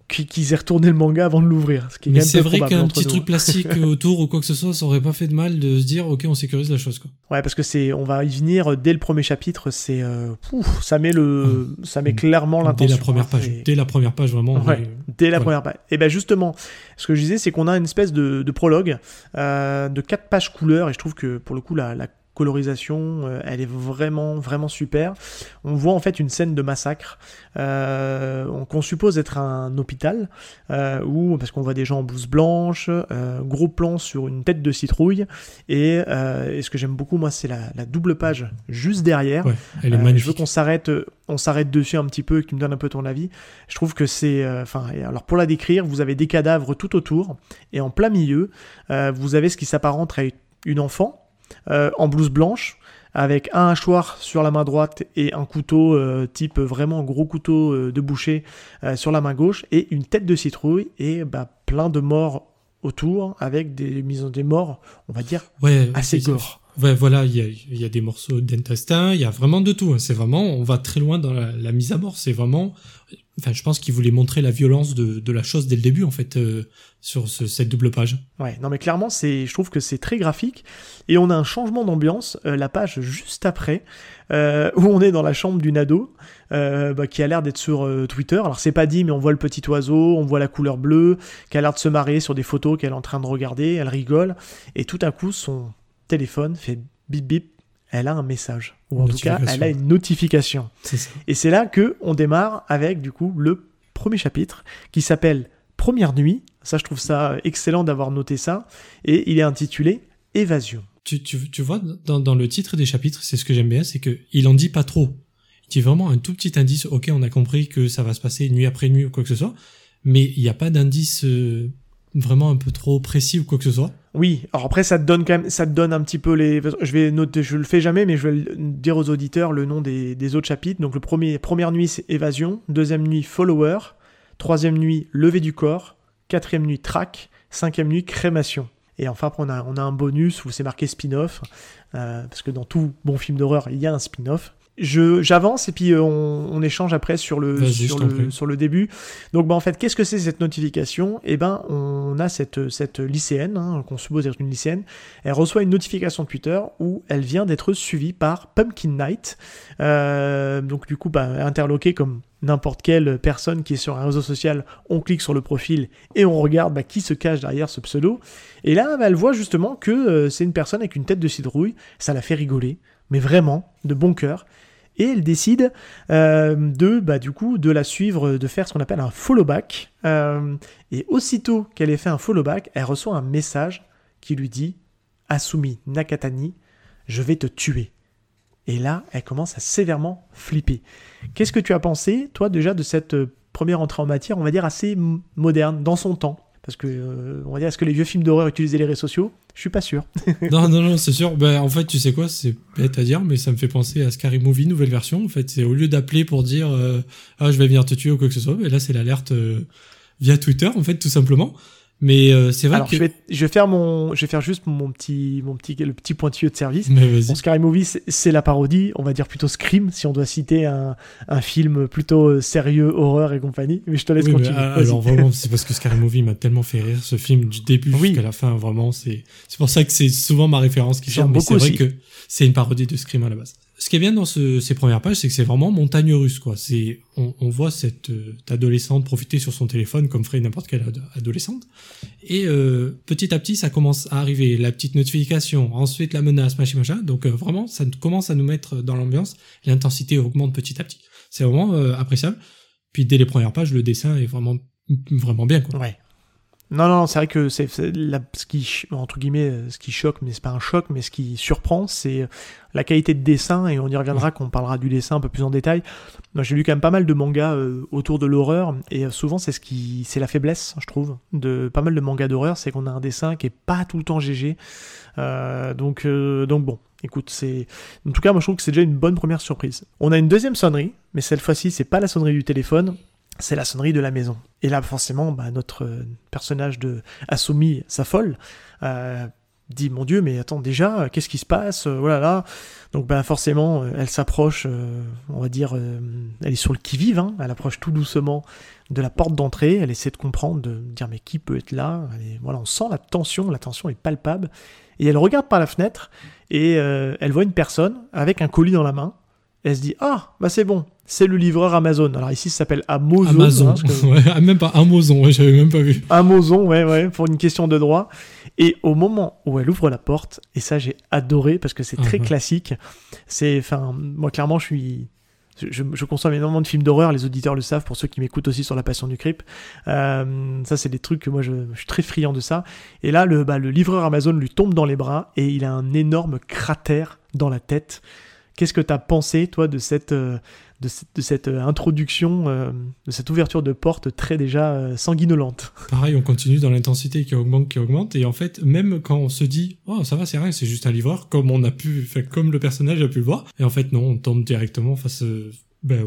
qu'ils aient retourné le manga avant de l'ouvrir. Mais c'est vrai qu'un petit truc plastique autour ou quoi que ce soit, ça aurait pas fait de mal de se dire, ok, on sécurise la chose, quoi. Ouais, parce que c'est, on va y venir dès le premier chapitre, c'est, euh, ça met le, ça met clairement l'intention. Dès la première page, dès la première page, vraiment. Ouais, dès la première page. Et ben justement, ce que je disais, c'est qu'on a une espèce de, de prologue, euh, de quatre pages couleurs, et je trouve que pour le coup, la, la colorisation, euh, elle est vraiment vraiment super. On voit en fait une scène de massacre euh, qu'on suppose être un hôpital, euh, où parce qu'on voit des gens en blouse blanche, gros plan sur une tête de citrouille, et, ce que j'aime beaucoup moi c'est la, double page juste derrière. elle est magnifique. je veux qu'on s'arrête, on s'arrête dessus un petit peu, que tu me donnes un peu ton avis. Je trouve que c'est, enfin, alors pour la décrire, vous avez des cadavres tout autour, et en plein milieu, vous avez ce qui s'apparente à une enfant euh, en blouse blanche, avec un hachoir sur la main droite et un couteau euh, type vraiment gros couteau euh, de boucher sur la main gauche, et une tête de citrouille, et bah, plein de morts autour, avec des mises des morts, on va dire, assez gore. Ouais, voilà, il y a, des morceaux d'intestin, il y a vraiment de tout. Hein. C'est vraiment, on va très loin dans la, mise à mort. C'est vraiment, enfin, je pense qu'il voulait montrer la violence de, la chose dès le début, en fait, euh, sur cette double page. Ouais, non mais clairement, c'est, je trouve que c'est très graphique. Et on a un changement d'ambiance, euh, la page juste après, euh, où on est dans la chambre d'une ado, bah, qui a l'air d'être sur Twitter. Alors c'est pas dit, mais on voit le petit oiseau, on voit la couleur bleue, qui a l'air de se marrer sur des photos qu'elle est en train de regarder, elle rigole, et tout à coup, son téléphone fait bip bip, elle a un message. Ou en tout cas, elle a une notification. Et c'est là que on démarre avec du coup le premier chapitre qui s'appelle Première nuit. Ça, je trouve ça excellent d'avoir noté ça. Et il est intitulé Évasion. Tu, tu, tu vois, dans, dans, le titre des chapitres, c'est ce que j'aime bien, c'est que il en dit pas trop. Il dit vraiment un tout petit indice. Ok, on a compris que ça va se passer nuit après nuit ou quoi que ce soit, mais il n'y a pas d'indice euh, vraiment un peu trop précis ou quoi que ce soit. Oui, alors après ça te donne quand un petit peu les. Je vais noter, je le fais jamais, mais je vais dire aux auditeurs le nom des, autres chapitres. Donc le premier, première nuit c'est évasion, deuxième nuit follower, troisième nuit lever du corps, quatrième nuit track, cinquième nuit crémation. Et enfin on a, on a un bonus où c'est marqué spin-off, euh, parce que dans tout bon film d'horreur il y a un spin-off j'avance et puis euh, on, on, échange après sur le sur le, sur le début. Donc bah en fait qu'est-ce que c'est cette notification? Eh ben on a cette cette lycéenne hein, qu'on suppose être une lycéenne. Elle reçoit une notification Twitter où elle vient d'être suivie par Pumpkin Night. Euh, donc du coup bah interloqué comme n'importe quelle personne qui est sur un réseau social, on clique sur le profil et on regarde bah, qui se cache derrière ce pseudo. Et là, bah, elle voit justement que euh, c'est une personne avec une tête de citrouille. Ça la fait rigoler, mais vraiment, de bon cœur et elle décide euh, de, bah, du coup, de la suivre, de faire ce qu'on appelle un follow back. Euh, et aussitôt qu'elle ait fait un follow back, elle reçoit un message qui lui dit Asumi Nakatani, je vais te tuer. Et là, elle commence à sévèrement flipper. Qu'est-ce que tu as pensé, toi, déjà, de cette euh, première entrée en matière, on va dire, assez moderne, dans son temps? Parce que, on va dire, est-ce que les vieux films d'horreur utilisaient les réseaux sociaux? Je suis pas sûr. non, non, non, c'est sûr. Ben, en fait, tu sais quoi, c'est bête à dire, mais ça me fait penser à Scary Movie, nouvelle version. En fait, c'est au lieu d'appeler pour dire euh, Ah, je vais venir te tuer ou quoi que ce soit, mais là, c'est l'alerte euh, via Twitter, en fait, tout simplement. Mais euh, c'est vrai Alors, que... je, vais, je vais faire mon, je vais faire juste mon petit, mon petit, le petit pointilleux de service. Bon, Scary Movie, c'est la parodie, on va dire plutôt Scream, si on doit citer un, un film plutôt euh, sérieux, horreur et compagnie. Mais je te laisse continuer. Ah, alors vraiment, c'est parce que Scary Movie m'a tellement fait rire, ce film du début jusqu'à la fin, vraiment. C'est, c'est pour ça que c'est souvent ma référence qui sort. Mais c'est vrai que c'est une parodie de Scream à la base. Ce qui est bien dans ce, ces premières pages, c'est que c'est vraiment montagne russe, quoi. C'est, on, on voit cette euh, adolescente profiter sur son téléphone comme ferait n'importe quelle adolescente. Et euh, petit à petit, ça commence à arriver. La petite notification, ensuite la menace, machin, machin. Donc euh, vraiment, ça commence à nous mettre dans l'ambiance. L'intensité augmente petit à petit. C'est vraiment appréciable. Puis dès les premières pages, le dessin est vraiment, vraiment bien, quoi. Ouais. Non, non, c'est vrai que c'est ce qui, entre guillemets, euh, ce qui choque, mais c'est pas un choc, mais ce qui surprend, c'est euh, la qualité de dessin, et on y reviendra quand on parlera du dessin un peu plus en détail. J'ai lu quand même pas mal de mangas euh, autour de l'horreur, et souvent c'est ce qui, c'est la faiblesse, je trouve, de pas mal de mangas d'horreur, c'est qu'on a un dessin qui est pas tout le temps GG. donc, donc bon, écoute, c'est, en tout cas, moi je trouve que c'est déjà une bonne première surprise. On a une deuxième sonnerie, mais cette fois-ci, c'est pas la sonnerie du téléphone, c'est la sonnerie de la maison. Et là, forcément, bah, notre euh, personnage de Asumi s'affole, euh, dit mon Dieu, mais attends déjà, qu'est-ce qui se passe Voilà, là. Donc, bah, forcément, euh, elle s'approche, on va dire, elle est sur le qui-vive, hein. elle approche tout doucement de la porte d'entrée, elle essaie de comprendre, de dire mais qui peut être là? Voilà, on sent la tension, la tension est palpable. Et elle regarde par la fenêtre et elle voit une personne avec un colis dans la main. elle se dit ah bah c'est bon, c'est le livreur Amazon. Alors ici, ça s'appelle Amazon. Amazon, hein, ouais, ah, même pas Amazon, j'avais même pas vu. Amazon, ouais, ouais, pour une question de droit. Et au moment où elle ouvre la porte, et ça j'ai adoré parce que c'est très uh-huh. classique. C'est, enfin, moi clairement, je suis, je, consomme énormément de films d'horreur, les auditeurs le savent, pour ceux qui m'écoutent aussi sur la passion du creep. Euh, ça, c'est des trucs que moi, je, suis très friand de ça. Et là, le, bah, le livreur Amazon lui tombe dans les bras et il a un énorme cratère dans la tête. Qu'est-ce que tu as pensé, toi, de cette, euh, de, cette euh, introduction, euh, de cette ouverture de porte très déjà sanguinolente? Pareil, on continue dans l'intensité qui augmente, qui augmente, et en fait, même quand on se dit, oh ça va, c'est rien, c'est juste un livreur, comme on a pu, comme le personnage a pu le voir, et en fait non, on tombe directement face ben,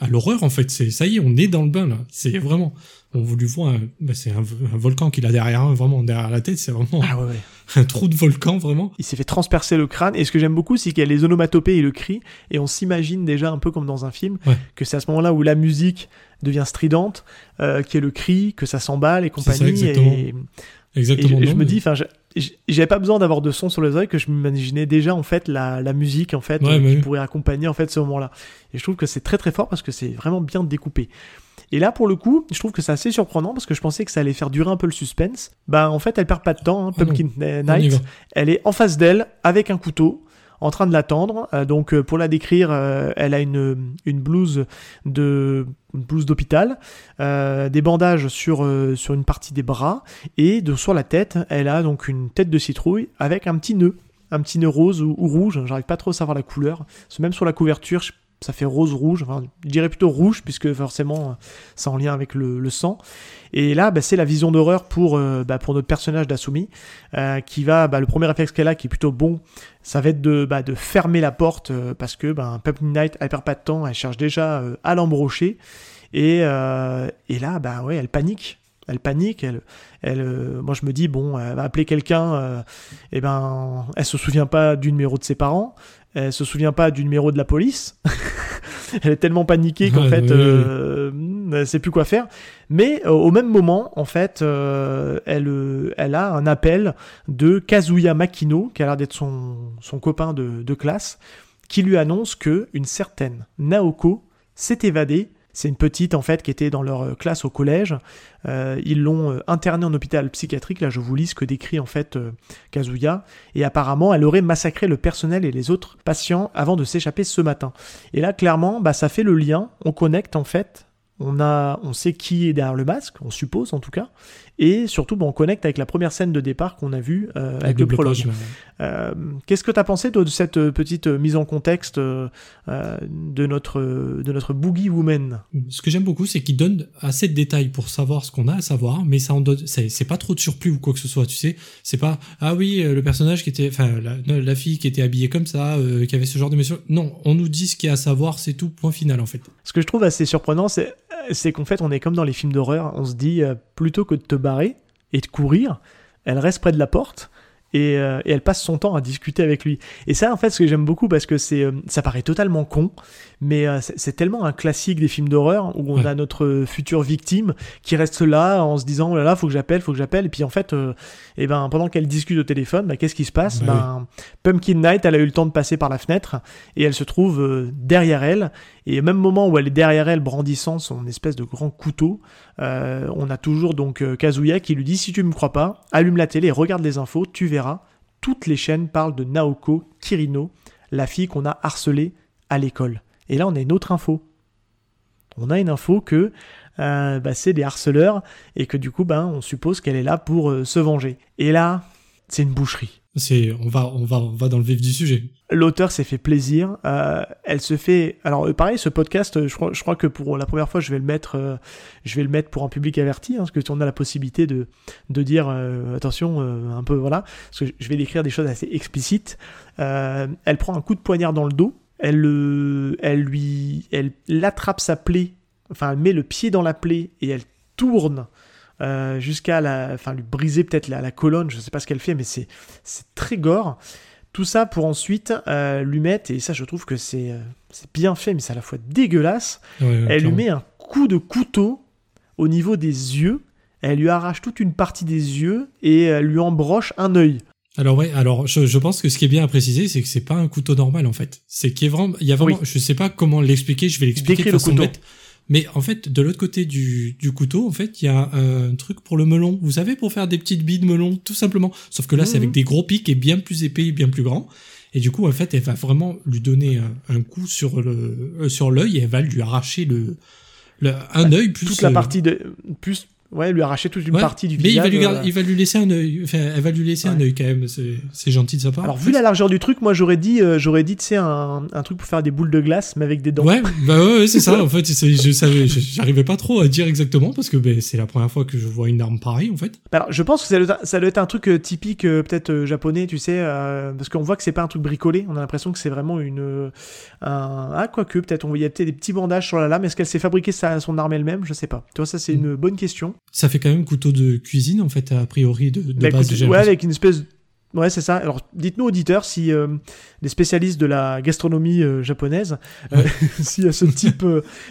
à l'horreur en fait. C'est ça y est, on est dans le bain là. C'est vraiment on vous lui voit, bah, c'est un, volcan qu'il a derrière, hein, vraiment derrière la tête, c'est vraiment ah ouais, un trou de volcan vraiment. Il s'est fait transpercer le crâne et ce que j'aime beaucoup, c'est qu'il y a les onomatopées et le cri et on s'imagine déjà un peu comme dans un film que c'est à ce moment-là où la musique devient stridente, euh, qui est le cri, que ça s'emballe et compagnie. Ça, exactement. Et, exactement. Et je, me dis, enfin, j'avais pas besoin d'avoir de son sur les oreilles que je m'imaginais déjà en fait la, la musique en fait qui pourrait accompagner en fait ce moment-là. Et je trouve que c'est très très fort parce que c'est vraiment bien découpé. Et là, pour le coup, je trouve que c'est assez surprenant parce que je pensais que ça allait faire durer un peu le suspense. Bah, en fait, elle perd pas de temps. Hein, ah Pumpkin Night, elle est en face d'elle avec un couteau en train de l'attendre. Euh, donc euh, pour la décrire, euh, elle a une, une blouse de blouse d'hôpital, des bandages sur, sur une partie des bras et de, sur la tête, elle a donc une tête de citrouille avec un petit nœud, un petit nœud rose ou, rouge. J'arrive pas trop à savoir la couleur. Même sur la couverture, je ça fait rose-rouge, enfin, je dirais plutôt rouge, puisque forcément, c'est en lien avec le, sang. Et là, bah, c'est la vision d'horreur pour, euh, bah, notre personnage d'Asumi, euh, qui va, bah, le premier réflexe qu'elle a, qui est plutôt bon, ça va être de, fermer la porte, euh, parce que bah, Pumpkin Night, elle perd pas de temps, elle cherche déjà à l'embrocher. Et, là, bah ouais, elle panique. Elle panique, moi je me dis bon, elle va appeler quelqu'un, et ben, elle se souvient pas du numéro de ses parents, elle se souvient pas du numéro de la police. elle est tellement paniquée qu'en fait, euh, elle sait plus quoi faire. Mais euh, au même moment, en fait, euh, elle, elle a un appel de Kazuya Makino, qui a l'air d'être son, son copain de, de classe, qui lui annonce que une certaine Naoko s'est évadée c'est une petite en fait qui était dans leur euh, classe au collège. Euh, ils l'ont euh, internée en hôpital psychiatrique. Là, je vous lis ce que décrit en fait Kazuya. Et apparemment, elle aurait massacré le personnel et les autres patients avant de s'échapper ce matin. Et là, clairement, bah, ça fait le lien. On connecte en fait on, a, on sait qui est derrière le masque, on suppose en tout cas, et surtout on connecte avec la première scène de départ qu'on a vue euh, avec, le, prologue. Euh, qu'est-ce que tu as pensé de cette euh, petite mise en contexte de, notre, de notre Boogie Woman? Ce que j'aime beaucoup, c'est qu'il donne assez de détails pour savoir ce qu'on a à savoir, mais ça en donne, c'est, pas trop de surplus ou quoi que ce soit, tu sais. C'est pas, ah oui, le personnage qui était, enfin, la, fille qui était habillée comme ça, qui avait ce genre de mission. Non, on nous dit ce qu'il y a à savoir, c'est tout, point final en fait. Ce que je trouve assez surprenant, c'est qu'en fait, on est comme dans les films d'horreur. On se dit, plutôt que de te et de courir, elle reste près de la porte et, euh, et, elle passe son temps à discuter avec lui. Et ça, en fait, ce que j'aime beaucoup parce que c'est, euh, ça paraît totalement con, mais euh, c'est tellement un classique des films d'horreur où on a notre future victime qui reste là en se disant oh là là, faut que j'appelle, faut que j'appelle. Et puis en fait, et eh ben pendant qu'elle discute au téléphone, bah, qu'est-ce qui se passe? Bah ben, Pumpkin Night, elle a eu le temps de passer par la fenêtre et elle se trouve derrière elle. Et au même moment où elle est derrière elle, brandissant son espèce de grand couteau, on a toujours donc Kazuya qui lui dit si tu me crois pas, allume la télé, regarde les infos, tu verras toutes les chaînes parlent de Naoko Kirino, la fille qu'on a harcelée à l'école. Et là, on a une autre info. On a une info que euh, bah, c'est des harceleurs et que du coup, ben, on suppose qu'elle est là pour euh, se venger. Et là, c'est une boucherie. C'est, on va, on va, on va dans le vif du sujet. L'auteur s'est fait plaisir. Euh, elle se fait. Alors pareil, ce podcast, je crois, je crois que pour la première fois, je vais le mettre, euh, je vais le mettre pour un public averti, hein, parce que on a la possibilité de, de dire attention, un peu voilà, parce que je vais décrire des choses assez explicites. elle prend un coup de poignard dans le dos. Elle, elle lui, elle l'attrape sa plaie. Enfin, elle met le pied dans la plaie et elle tourne euh, jusqu'à la, enfin lui briser peut-être la, colonne, je sais pas ce qu'elle fait, mais c'est c'est très gore. Tout ça pour ensuite euh, lui mettre, et ça je trouve que c'est euh, c'est bien fait, mais c'est à la fois dégueulasse. elle lui met un coup de couteau au niveau des yeux. Elle lui arrache toute une partie des yeux et elle lui embroche un œil. Alors ouais, alors je, je, pense que ce qui est bien à préciser, c'est que c'est pas un couteau normal en fait. C'est qu'il y a vraiment, il y a vraiment, je sais pas comment l'expliquer, je vais l'expliquer de façon bête. Mais en fait, de l'autre côté du, du, couteau, en fait, il y a un truc pour le melon. Vous savez, pour faire des petites billes de melon, tout simplement. Sauf que là, c'est avec mhm. des gros pics et bien plus épais et bien plus grands. Et du coup, en fait, elle va vraiment lui donner un, coup sur le euh, sur l'œil et elle va lui arracher le, le un bah, œil plus toute la euh, partie de plus Ouais, lui arracher toute une partie du mais visage. Mais il va lui, il va lui laisser un œil. Enfin, elle va lui laisser un œil quand même. C'est gentil de sa part. Alors, vu la largeur du truc, moi j'aurais dit, euh, j'aurais dit, tu sais, un, un, truc pour faire des boules de glace, mais avec des dents. Ouais, bah ouais, c'est ça. En fait, je savais, j'arrivais pas trop à dire exactement parce que ben, c'est la première fois que je vois une arme pareille, en fait. Alors, je pense que ça doit, ça doit être un truc euh, typique, euh, peut-être japonais, tu sais, parce qu'on voit que c'est pas un truc bricolé. On a l'impression que c'est vraiment une, un, ah, quoique, peut-être, on voyait peut-être des petits bandages sur la lame. Est-ce qu'elle s'est fabriquée sa, son arme elle-même? Je sais pas. Tu vois, ça, c'est mm. une bonne question. Ça fait quand même de cuisine en fait a priori de, de bah, base. ouais, avec une espèce. Ouais, c'est ça. Alors, dites-nous auditeurs si euh, les spécialistes de la gastronomie euh, japonaise, euh, s'il y a ce type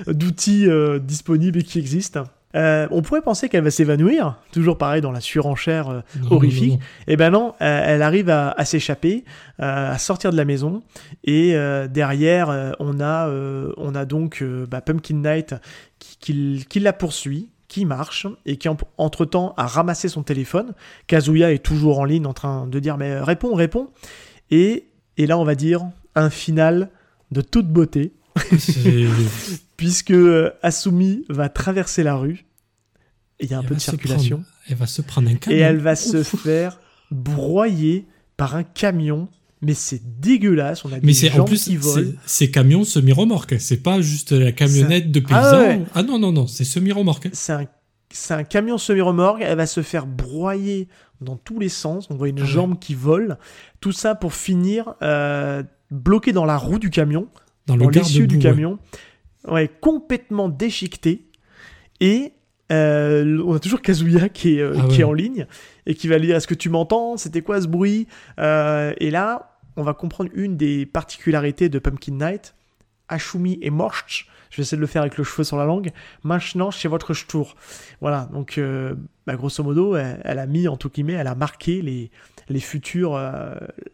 d'outils disponibles et qui existent. on pourrait penser qu'elle va s'évanouir, toujours pareil dans la surenchère horrifique. Et eh ben non, elle arrive à, s'échapper, à sortir de la maison. Et derrière, on a, on a donc bah, Pumpkin Knight qui, qui, la poursuit, qui marche et qui entre-temps a ramassé son téléphone. Kazuya est toujours en ligne en train de dire mais réponds, réponds. Et, et là on va dire un final de toute beauté. Puisque euh, Asumi va traverser la rue. Et il y a un peu de circulation. elle va se prendre un camion. Et elle va se faire broyer par un camion mais c'est dégueulasse. On a mais des gens en plus, qui volent. C'est camion semi-remorque. C'est pas juste la camionnette de ah paysan. Ah, non, non, non, c'est semi-remorque. C'est un, un, camion semi-remorque. Elle va se faire broyer dans tous les sens. On voit une ah jambe qui vole. Tout ça pour finir euh, bloqué dans la roue du camion, dans, dans l'essieu du camion. Ouais. complètement déchiqueté. Et euh, on a toujours Kazuya qui est, euh, ah qui est en ligne et qui va lui dire Est-ce que tu m'entends? C'était quoi ce bruit? Euh, Et là, on va comprendre une des particularités de Pumpkin Night. Ashumi et Morsch, je vais essayer de le faire avec le cheveu sur la langue, maintenant chez votre tour. Voilà, donc bah, grosso modo, elle, a mis, en tout guillemets, elle a marqué les, les futurs,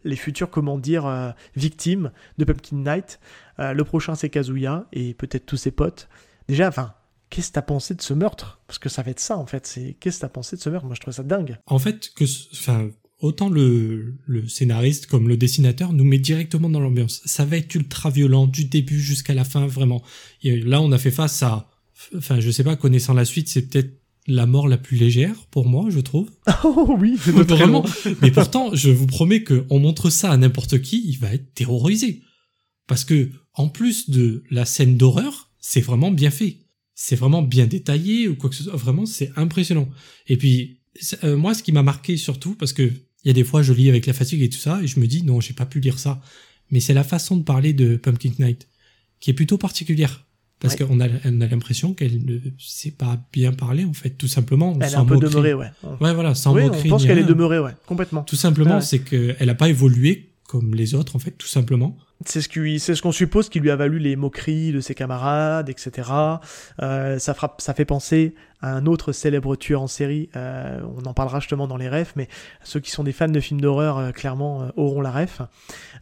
les futurs, comment dire, victimes de Pumpkin Night. le prochain, c'est Kazuya et peut-être tous ses potes. Déjà, enfin, qu'est-ce que t'as pensé de ce meurtre? Parce que ça va être ça, en fait. C'est qu'est-ce que t'as pensé de ce meurtre? Moi, je trouve ça dingue. En fait, que, enfin, autant le, le scénariste comme le dessinateur nous met directement dans l'ambiance. Ça va être ultra violent du début jusqu'à la fin, vraiment. Et là, on a fait face à, enfin, je sais pas, connaissant la suite, c'est peut-être la mort la plus légère pour moi, je trouve. Oh oui, vraiment. Mais pourtant, je vous promets que on montre ça à n'importe qui, il va être terrorisé. Parce que, en plus de la scène d'horreur, c'est vraiment bien fait c'est vraiment bien détaillé ou quoi que ce soit. Vraiment, c'est impressionnant. Et puis, euh, moi, ce qui m'a marqué surtout, parce que il y a des fois, je lis avec la fatigue et tout ça, et je me dis, non, j'ai pas pu lire ça. Mais c'est la façon de parler de Pumpkin Knight, qui est plutôt particulière. Parce qu'on a, on a l'impression qu'elle ne sait pas bien parler, en fait, tout simplement. Elle est un peu demeurée, ouais. Ouais, voilà, sans oui, moquerie. on pense qu'elle est demeurée, ouais, complètement. Tout simplement, Ouais. c'est qu'elle n'a pas évolué comme les autres, en fait, tout simplement. C'est ce c'est ce qu'on suppose qui lui a valu les moqueries de ses camarades, etc. Euh, ça frappe, ça fait penser à un autre célèbre tueur en série. euh, on en parlera justement dans les refs, mais ceux qui sont des fans de films d'horreur, euh, clairement, auront la ref.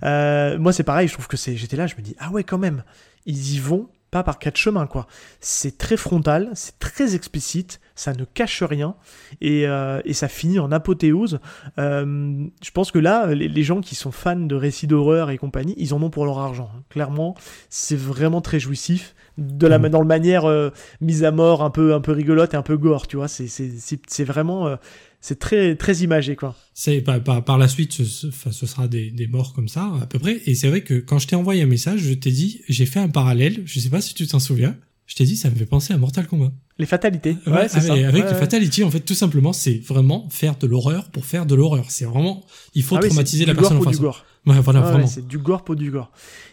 Moi, c'est pareil. Je trouve que c'est, j'étais là, je me dis, ah ouais, quand même, ils y vont pas par quatre chemins, quoi. C'est très frontal, c'est très explicite, ça ne cache rien, et, euh, et ça finit en apothéose. Euh, je pense que là, les, les gens qui sont fans de récits d'horreur et compagnie, ils en ont pour leur argent. hein. Clairement, c'est vraiment très jouissif. De la. Dans le manière euh, mise à mort un peu, un peu rigolote et un peu gore, tu vois. C'est- vraiment. c'est très, très imagé, quoi. C'est par, par, par la suite, ce, sera des, des morts comme ça, à peu près. Et c'est vrai que quand je t'ai envoyé un message, je t'ai dit, j'ai fait un parallèle. Je sais pas si tu t'en souviens. Je t'ai dit, ça me fait penser à Mortal Kombat. Les fatalités. Ouais, Ouais, c'est avec, ça. avec Ouais, le ouais. Fatality, en fait, tout simplement, c'est vraiment faire de l'horreur pour faire de l'horreur. C'est vraiment, il faut Ah traumatiser la personne en gore pour face. du gore. Ouais, voilà, ouais, c'est du gore pour du gore.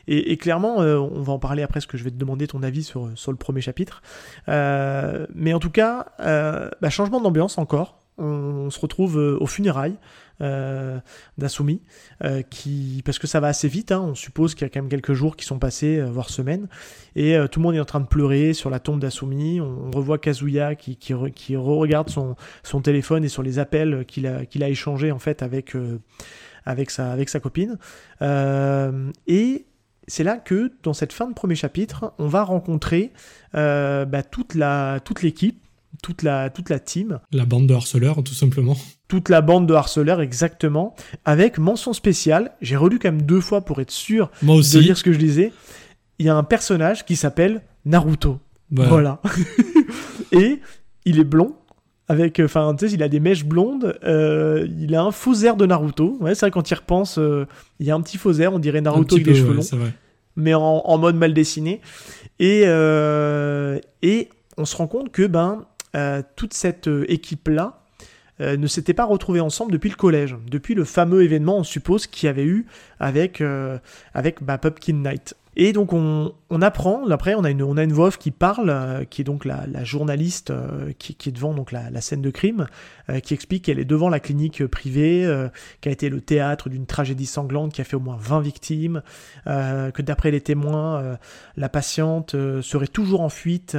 Et, et clairement, euh, on va en parler après, parce que je vais te demander ton avis sur, sur le premier chapitre. Euh, mais en tout cas, euh, bah, changement d'ambiance encore. On, on se retrouve euh, aux funérailles euh, d'Asumi, euh, qui parce que ça va assez vite. hein, on suppose qu'il y a quand même quelques jours qui sont passés, euh, voire semaines, et euh, tout le monde est en train de pleurer sur la tombe d'Asumi. On, revoit Kazuya qui, qui, re- qui re-regarde son, son téléphone et sur les appels qu'il a, qu'il a échangés en fait avec avec sa, avec sa copine. Et c'est là que, dans cette fin de premier chapitre, on va rencontrer bah, toute la toute l'équipe, toute la, toute la team, La bande de harceleurs, tout simplement. toute la bande de harceleurs exactement, avec mention spéciale. J'ai relu quand même deux fois pour être sûr Moi de lire ce que je lisais. Il y a un personnage qui s'appelle Naruto. Voilà. et il est blond. Avec, euh, enfin, tu sais, il a des mèches blondes. euh, il a un faux air de Naruto. Ouais, c'est vrai, quand il repense, euh, il y a un petit faux air. On dirait Naruto avec des peu, cheveux ouais, longs, vrai. mais en, en mode mal dessiné. Et, euh, et on se rend compte que, ben, euh, toute cette euh, équipe-là euh, ne s'était pas retrouvée ensemble depuis le collège. Depuis le fameux événement, on suppose, qu'il y avait eu avec, avec bah, Pumpkin. Et donc on, on apprend, après on a une, on a une voix off qui parle, euh, qui est donc la, journaliste euh, qui, est devant donc la, scène de crime, euh, qui explique qu'elle est devant la clinique privée, qui a été le théâtre d'une tragédie sanglante qui a fait au moins 20 victimes, que d'après les témoins, la patiente serait toujours en fuite,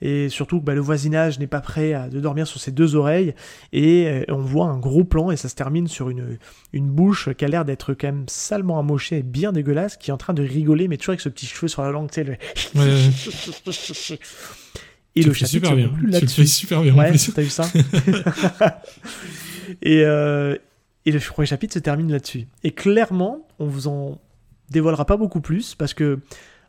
et surtout que bah, le voisinage n'est pas prêt à, de dormir sur ses deux oreilles, et on voit un gros plan, et ça se termine sur une, une bouche qui a l'air d'être quand même salement amochée et bien dégueulasse, qui est en train de rigoler, mais toujours avec ce petit cheveu sur la langue, tu sais. le- Ouais. Et tu le le fais chapitre super bien. conclut Tu le fais super bien en Ouais, plus. t'as vu ça et, euh, et le premier chapitre se termine là-dessus. Et clairement, on vous en dévoilera pas beaucoup plus parce que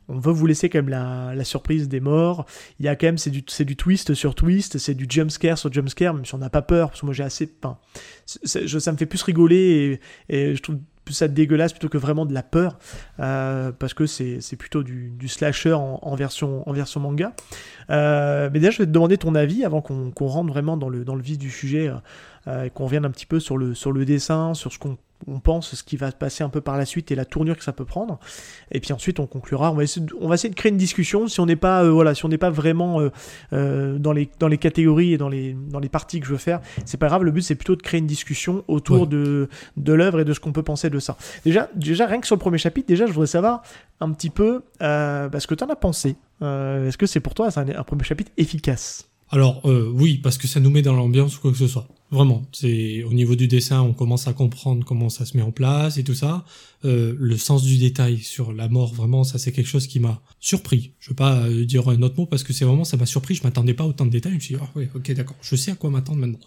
on veut vous laisser quand même la, la surprise des morts. Il y a quand même, c'est du, c'est du twist sur twist, c'est du jumpscare sur jumpscare, même si on n'a pas peur, parce que moi j'ai assez. Enfin, c'est- c'est- je- ça me fait plus rigoler et, et je trouve ça dégueulasse plutôt que vraiment de la peur, euh, parce que c'est plutôt du, du slasher en, version, en version manga. Euh, mais déjà, je vais te demander ton avis avant qu'on rentre vraiment dans le, dans le vif du sujet, euh, et qu'on revienne un petit peu sur le, sur le dessin, sur ce qu'on on pense, ce qui va se passer un peu par la suite et la tournure que ça peut prendre. Et puis ensuite, on conclura. On va essayer de, on va essayer de créer une discussion. Si on n'est pas, euh, voilà, si on n'est pas vraiment euh, euh, dans les dans les catégories et dans les dans les parties que je veux faire, c'est pas grave. Le but, c'est plutôt de créer une discussion autour Ouais. de de l'œuvre et de ce qu'on peut penser de ça. Déjà, déjà rien que sur le premier chapitre, déjà, je voudrais savoir un petit peu bah, ce que tu en as pensé. Est-ce que c'est pour toi un premier chapitre efficace? Alors euh, oui, parce que ça nous met dans l'ambiance ou quoi que ce soit. Vraiment, c'est au niveau du dessin, on commence à comprendre comment ça se met en place et tout ça. Euh, le sens du détail sur la mort, vraiment, ça c'est quelque chose qui m'a surpris. Je veux pas euh, dire un autre mot parce que c'est vraiment ça m'a surpris. Je m'attendais pas autant de détails. Je me suis dit ah ouais, ok d'accord, je sais à quoi m'attendre maintenant.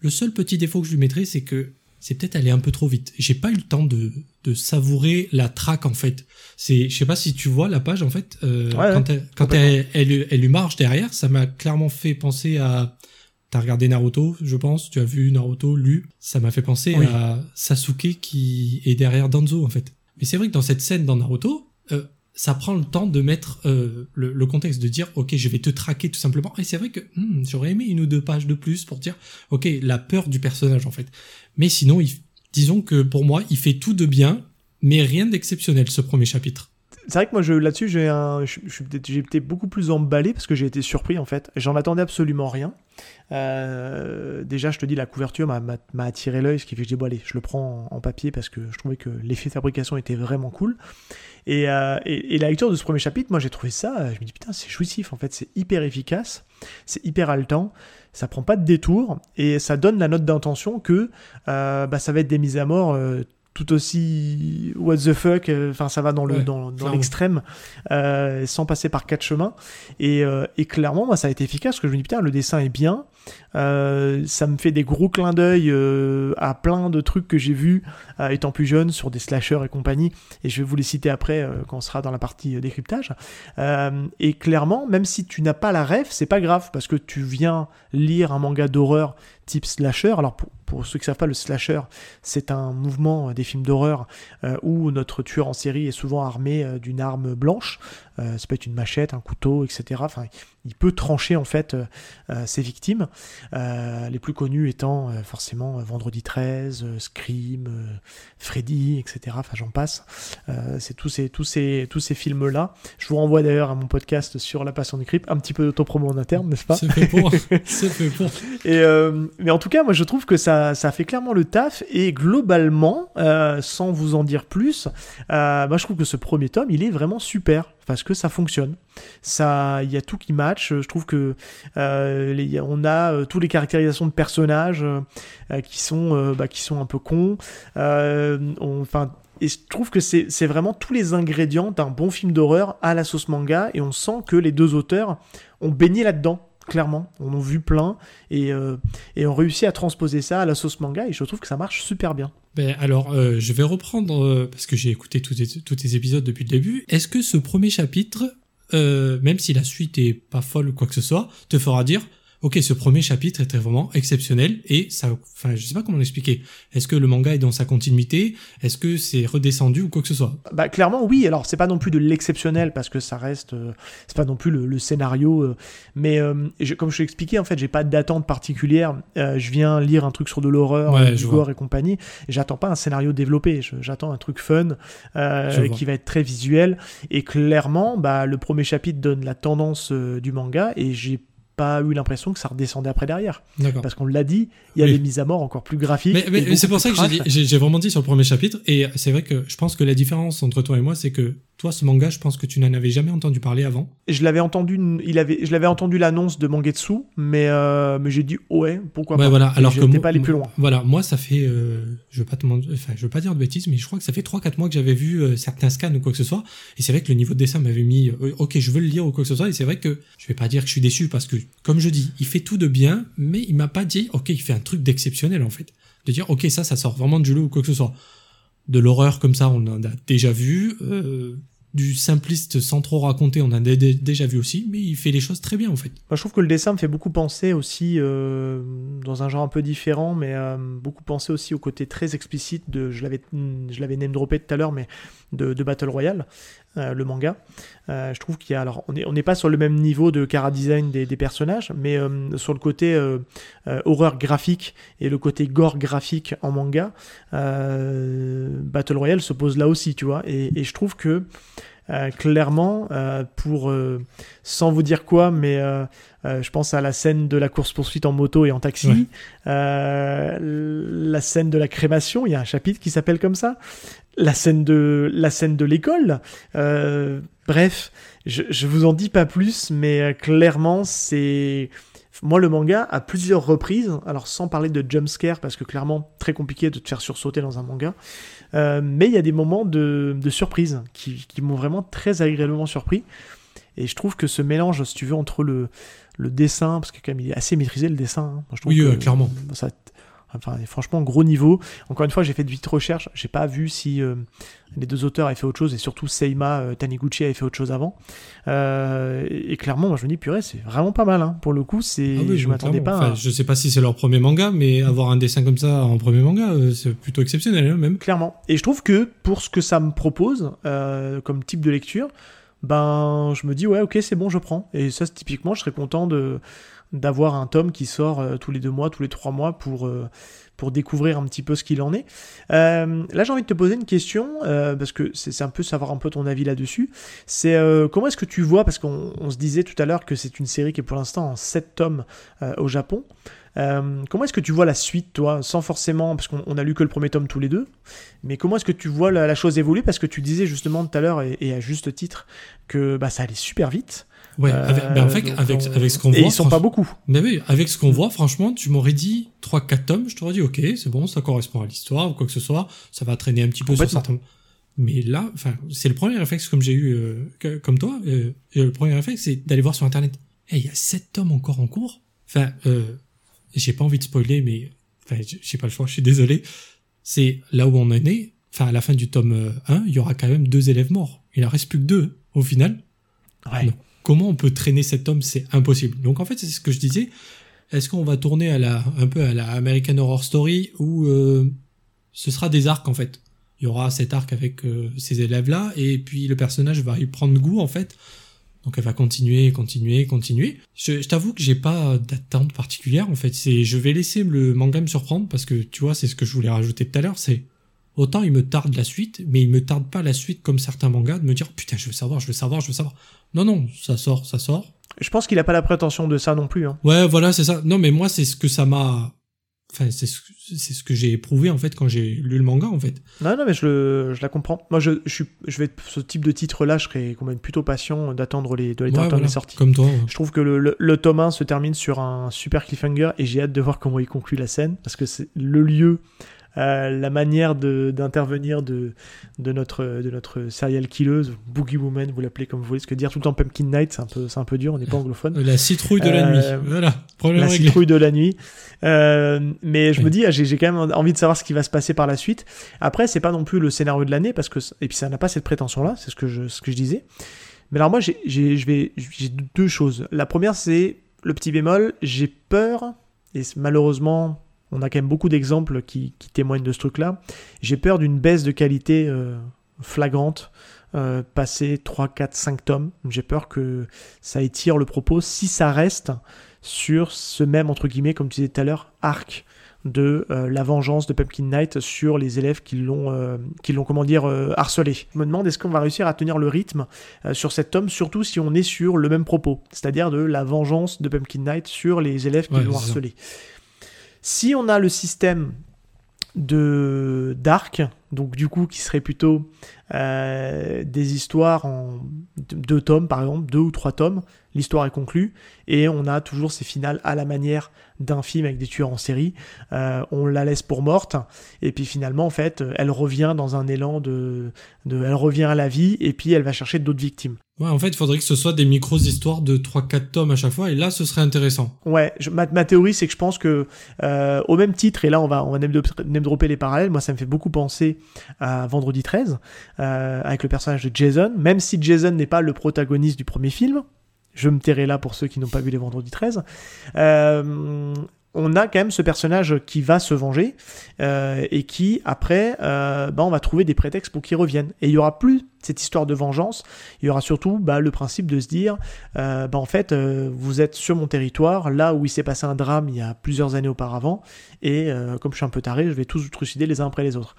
Le seul petit défaut que je lui mettrais, c'est que c'est peut-être aller un peu trop vite. J'ai pas eu le temps de, de savourer la traque en fait. C'est, je sais pas si tu vois la page en fait. euh, Ouais, quand elle, quand elle, elle, elle lui marche derrière, ça m'a clairement fait penser à. T'as regardé Naruto, je pense. Tu as vu Naruto lu. Ça m'a fait penser Oui. à Sasuke qui est derrière Danzo en fait. Mais c'est vrai que dans cette scène dans Naruto, euh, ça prend le temps de mettre euh, le, le contexte, de dire ok, je vais te traquer tout simplement. Et c'est vrai que hmm, j'aurais aimé une ou deux pages de plus pour dire ok, la peur du personnage en fait. Mais sinon, disons que pour moi, il fait tout de bien, mais rien d'exceptionnel ce premier chapitre. c'est vrai que moi, là-dessus, j'ai été beaucoup plus emballé parce que j'ai été surpris en fait. J'en attendais absolument rien. Euh, déjà, je te dis, la couverture m'a, attiré l'œil, ce qui fait que je dis, allez, je le prends en, en papier parce que je trouvais que l'effet fabrication était vraiment cool. Et, euh, et, et la lecture de ce premier chapitre, moi, j'ai trouvé ça, euh, je me dis, putain, c'est jouissif en fait, c'est hyper efficace, c'est hyper haletant, ça prend pas de détour et ça donne la note d'intention que euh, bah, ça va être des mises à mort. euh, tout aussi what the fuck, euh, enfin ça va dans le Ouais, dans, l'extrême, euh, sans passer par quatre chemins. Et, euh, et clairement, moi, ça a été efficace parce que je me dis putain, le dessin est bien. Euh, ça me fait des gros clins d'œil euh, à plein de trucs que j'ai vus euh, étant plus jeune sur des slashers et compagnie. Et je vais vous les citer après quand on sera dans la partie décryptage. Et clairement, même si tu n'as pas la ref, c'est pas grave parce que tu viens lire un manga d'horreur type slasher. Alors pour, ceux qui savent pas, le slasher, c'est un mouvement des films d'horreur où notre tueur en série est souvent armé d'une arme blanche. Euh, ça peut être une machette, un couteau, etc. Enfin, il peut trancher en fait euh, euh, ses victimes. Euh, les plus connus étant forcément Vendredi 13, euh, Scream, Freddy, etc. Enfin, j'en passe. C'est tous ces, tous ces, tous ces films-là. Je vous renvoie d'ailleurs à mon podcast sur la passion du crip. Un petit peu d'autopromo en interne, n'est-ce pas? C'est fait pour. c'est fait pour. et mais en tout cas, moi je trouve que ça, ça fait clairement le taf et globalement, sans vous en dire plus, euh, moi je trouve que ce premier tome, il est vraiment super parce que ça fonctionne. Ça, il y a tout qui match. Je trouve que euh, on a euh, toutes les caractérisations de personnages euh, euh, qui sont, bah, qui sont un peu cons. On- Enfin. Et je trouve que c'est vraiment tous les ingrédients d'un bon film d'horreur à la sauce manga, et on sent que les deux auteurs ont baigné là-dedans, clairement. On en a vu plein, et, et ont réussi à transposer ça à la sauce manga et je trouve que ça marche super bien. Ben alors, euh, je vais reprendre, euh, parce que j'ai écouté tous tes, épisodes depuis le début. Est-ce que ce premier chapitre, euh, même si la suite est pas folle ou quoi que ce soit, te fera dire, ok, ce premier chapitre était vraiment exceptionnel et ça, enfin, je sais pas comment l'expliquer. Est-ce que le manga est dans sa continuité? Est-ce que c'est redescendu ou quoi que ce soit? Bah clairement oui, alors c'est pas non plus de l'exceptionnel parce que ça reste euh, c'est pas non plus le, le scénario euh, mais euh, je- comme je l'ai expliqué en fait, j'ai pas d'attente particulière, Euh, je viens lire un truc sur de l'horreur, Ouais, du gore et compagnie, et j'attends pas un scénario développé, j'attends un truc fun qui va être très visuel. Et clairement bah le premier chapitre donne la tendance du manga et j'ai pas eu l'impression que ça redescendait après derrière parce qu'on l'a dit, il y a Oui. des mises à mort encore plus graphiques. Mais, mais- et mais c'est pour ça que j'ai vraiment dit sur le premier chapitre, et c'est vrai que je pense que la différence entre toi et moi, c'est que toi, ce manga, je pense que tu n'en avais jamais entendu parler avant. Je l'avais entendu, il avait, je l'avais entendu l'annonce de Mangetsu, mais euh, mais j'ai dit ouais, pourquoi Ouais, pas. voilà. Alors que pas allé plus loin. Voilà, moi, ça fait, euh, je veux pas te mentir- enfin, je veux pas dire de bêtises, mais je crois que ça fait 3-4 mois que j'avais vu euh, certains scans ou quoi que ce soit. Et c'est vrai que le niveau de dessin m'avait mis, ok, je veux le lire ou quoi que ce soit. Et c'est vrai que je vais pas dire que je suis déçu parce que, comme je dis, il fait tout de bien, mais il m'a pas dit, ok, il fait un truc d'exceptionnel, en fait. De dire, ok, ça, ça sort vraiment de jeu ou quoi que ce soit. De l'horreur comme ça, on en a déjà vu. Euh, du simpliste sans trop raconter, on en a dé- dé- déjà vu aussi, mais il fait les choses très bien, en fait. Moi, je trouve que le dessin me fait beaucoup penser aussi, euh, dans un genre un peu différent, mais euh, beaucoup penser aussi au côté très explicite de, je l'avais, l'avais name droppé tout à l'heure, mais de Battle Royale, euh, le manga. Euh, je trouve qu'il y a, alors, on n'est pas sur le même niveau de cara design des, personnages, mais euh, sur le côté horreur graphique et le côté gore graphique en manga, Battle Royale se pose là aussi, tu vois. Et je trouve que euh, clairement, euh, pour euh, sans vous dire quoi, mais je pense à la scène de la course poursuite en moto et en taxi, Ouais. la scène de la crémation, il y a un chapitre qui s'appelle comme ça, la scène de la scène de l'école. bref, je, je vous en dis pas plus, mais clairement c'est moi, le manga, à plusieurs reprises, alors sans parler de jumpscare, parce que clairement, très compliqué de te faire sursauter dans un manga, euh, mais il y a des moments de, de surprise qui, qui m'ont vraiment très agréablement surpris. Et je trouve que ce mélange, si tu veux, entre le, le dessin, parce que quand même il est assez maîtrisé le dessin, hein. Moi, je trouve Oui, que, euh, clairement. Ça, enfin, franchement, gros niveau. Encore une fois, j'ai fait de vite recherche, j'ai pas vu si euh, les deux auteurs avaient fait autre chose, et surtout Seima euh, Taniguchi avait fait autre chose avant. Euh, et, et clairement, moi je me dis, purée, c'est vraiment pas mal. Hein. Pour le coup, c'est, Ah oui, je m'attendais pas. à- Enfin, Je sais pas si c'est leur premier manga, mais avoir un dessin comme ça en premier manga, euh, c'est plutôt exceptionnel, hein, même. Clairement. Et je trouve que pour ce que ça me propose comme type de lecture, ben je me dis ouais ok c'est bon je prends. Et ça typiquement je serais content de d'avoir un tome qui sort euh, tous les deux mois, tous les trois mois pour, euh, pour découvrir un petit peu ce qu'il en est. Euh, là, j'ai envie de te poser une question, parce que c'est un peu savoir un peu ton avis là-dessus. C'est comment est-ce que tu vois, parce qu'on se disait tout à l'heure que c'est une série qui est pour l'instant en sept tomes au Japon. comment est-ce que tu vois la suite, toi, sans forcément, parce qu'on a lu que le premier tome tous les deux, mais comment est-ce que tu vois la, chose évoluer? Parce que tu disais justement tout à l'heure, et, à juste titre, que bah, ça allait super vite. Ouais, avec, ben, en fait, avec, avec ce qu'on voit. Et ils sont pas beaucoup. Mais oui, avec ce qu'on voit, franchement, tu m'aurais dit 3-4 tomes, je t'aurais dit, ok, c'est bon, ça correspond à l'histoire ou quoi que ce soit, ça va traîner un petit peu sur certains. Mais là, enfin, c'est le premier réflexe comme j'ai eu, euh, comme toi, euh, le premier réflexe, c'est d'aller voir sur internet. Eh, il y a 7 tomes encore en cours. Enfin, euh, j'ai pas envie de spoiler, mais, enfin, j'ai pas le choix, je suis désolé. C'est là où on en est. Enfin, à la fin du tome 1, il y aura quand même deux élèves morts. Il en reste plus que deux, au final. Ouais comment on peut traîner cet homme C'est impossible. Donc en fait, c'est ce que je disais. Est-ce qu'on va tourner à la, un peu à la American Horror Story ou euh, ce sera des arcs en fait Il y aura cet arc avec euh, ces élèves-là et puis le personnage va y prendre goût en fait. Donc elle va continuer, continuer, continuer. Je, je t'avoue que j'ai pas d'attente particulière en fait. C'est, je vais laisser le manga me surprendre parce que tu vois, c'est ce que je voulais rajouter tout à l'heure. C'est autant il me tarde la suite, mais il me tarde pas la suite comme certains mangas de me dire putain je veux savoir, je veux savoir, je veux savoir. Non non, ça sort, ça sort. Je pense qu'il a pas la prétention de ça non plus. Hein. Ouais voilà c'est ça. Non mais moi c'est ce que ça m'a, enfin c'est ce, c'est ce que j'ai éprouvé en fait quand j'ai lu le manga en fait. Non non mais je, je la comprends. Moi je, je suis, je vais ce type de titre là, je serais quand même plutôt patient d'attendre les de les, les sorties. Comme toi. Je trouve que le, le, le tome 1 se termine sur un super cliffhanger et j'ai hâte de voir comment il conclut la scène parce que c'est le lieu euh, la manière d'intervenir de, de, notre, de notre serial killeuse, Boogie Woman, vous l'appelez comme vous voulez, ce que dire tout le temps Pumpkin Night, c'est un peu, un peu dur, on n'est pas anglophone. La citrouille de la nuit, euh, voilà, problème La citrouille de la nuit. Euh, mais je me dis, ah, j'ai quand même envie de savoir ce qui va se passer par la suite. Après, c'est pas non plus le scénario de l'année, parce que, et puis ça n'a pas cette prétention-là, c'est ce que je, ce que je disais. Mais alors moi, j'ai deux choses. La première, c'est le petit bémol, j'ai peur, et malheureusement, on a quand même beaucoup d'exemples qui, témoignent de ce truc-là. J'ai peur d'une baisse de qualité euh, flagrante, euh, passer 3, 4, 5 tomes. J'ai peur que ça étire le propos si ça reste sur ce même, entre guillemets, comme tu disais tout à l'heure, arc de euh, la vengeance de Pumpkin Knight sur les élèves qui l'ont, qui l'ont comment dire, harcelé. Je me demande est-ce qu'on va réussir à tenir le rythme sur cet tome, surtout si on est sur le même propos, c'est-à-dire de la vengeance de Pumpkin Knight sur les élèves qui l'ont harcelé. Si on a le système de d'arc, donc du coup qui serait plutôt euh, des histoires en deux tomes par exemple, deux ou trois tomes, l'histoire est conclue et on a toujours ces finales à la manière d'un film avec des tueurs en série. Euh, on la laisse pour morte et puis finalement en fait elle revient dans un élan de, de elle revient à la vie et puis elle va chercher d'autres victimes. Ouais, en fait, il faudrait que ce soit des micros histoires de 3-4 tomes à chaque fois, et là, ce serait intéressant. Ouais, ma, ma, théorie, c'est que je pense que, euh, au même titre, et là, on va, on va name dropper les parallèles, moi, ça me fait beaucoup penser à Vendredi 13, euh, avec le personnage de Jason, même si Jason n'est pas le protagoniste du premier film, je me tairai là pour ceux qui n'ont pas vu les Vendredi 13. Euh, on a quand même ce personnage qui va se venger euh, et qui après euh, bah, on va trouver des prétextes pour qu'il revienne. Et il y aura plus cette histoire de vengeance. Il y aura surtout bah, le principe de se dire bah, en fait vous êtes sur mon territoire là où il s'est passé un drame il y a plusieurs années auparavant et comme je suis un peu taré je vais tous vous trucider les uns après les autres.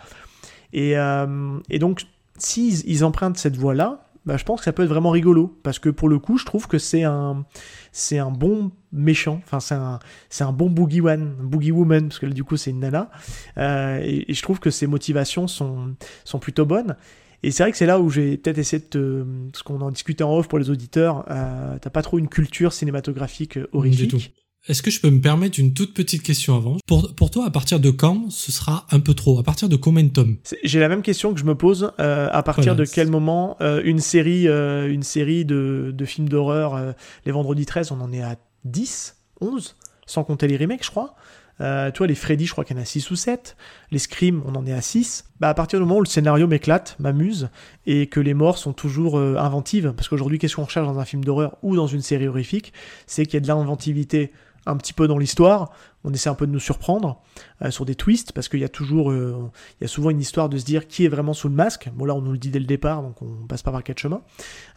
Et, et donc s'ils ils empruntent cette voie là bah, je pense que ça peut être vraiment rigolo. Parce que pour le coup, je trouve que c'est un, c'est un bon méchant. Enfin, c'est un, c'est un bon boogie one, boogie woman, parce que du coup, c'est une nana. Euh, et, je trouve que ses motivations sont, sont plutôt bonnes. Et c'est vrai que c'est là où j'ai peut-être essayé de te, ce qu'on en discutait en off pour les auditeurs, euh, t'as pas trop une culture cinématographique horrifique. Est-ce que je peux me permettre une toute petite question avant? Pour, pour toi, à partir de quand ce sera un peu trop? À partir de combien de tomes J'ai la même question que je me pose. Euh, à partir de quel moment euh, une série, euh, une série de, de films d'horreur, les vendredis 13, on en est à 10, 11, sans compter les remakes, je crois. Euh, tu vois, les Freddy, je crois qu'il y en a 6 ou 7. Les Scream, on en est à 6. Bah, à partir du moment où le scénario m'éclate, m'amuse, et que les morts sont toujours inventives, parce qu'aujourd'hui, qu'est-ce qu'on recherche dans un film d'horreur ou dans une série horrifique? C'est qu'il y a de l'inventivité un petit peu dans l'histoire, on essaie un peu de nous surprendre euh, sur des twists, parce qu'il y a toujours, euh, il y a souvent une histoire de se dire qui est vraiment sous le masque. Bon là, on nous le dit dès le départ, donc on passe pas par quatre chemins.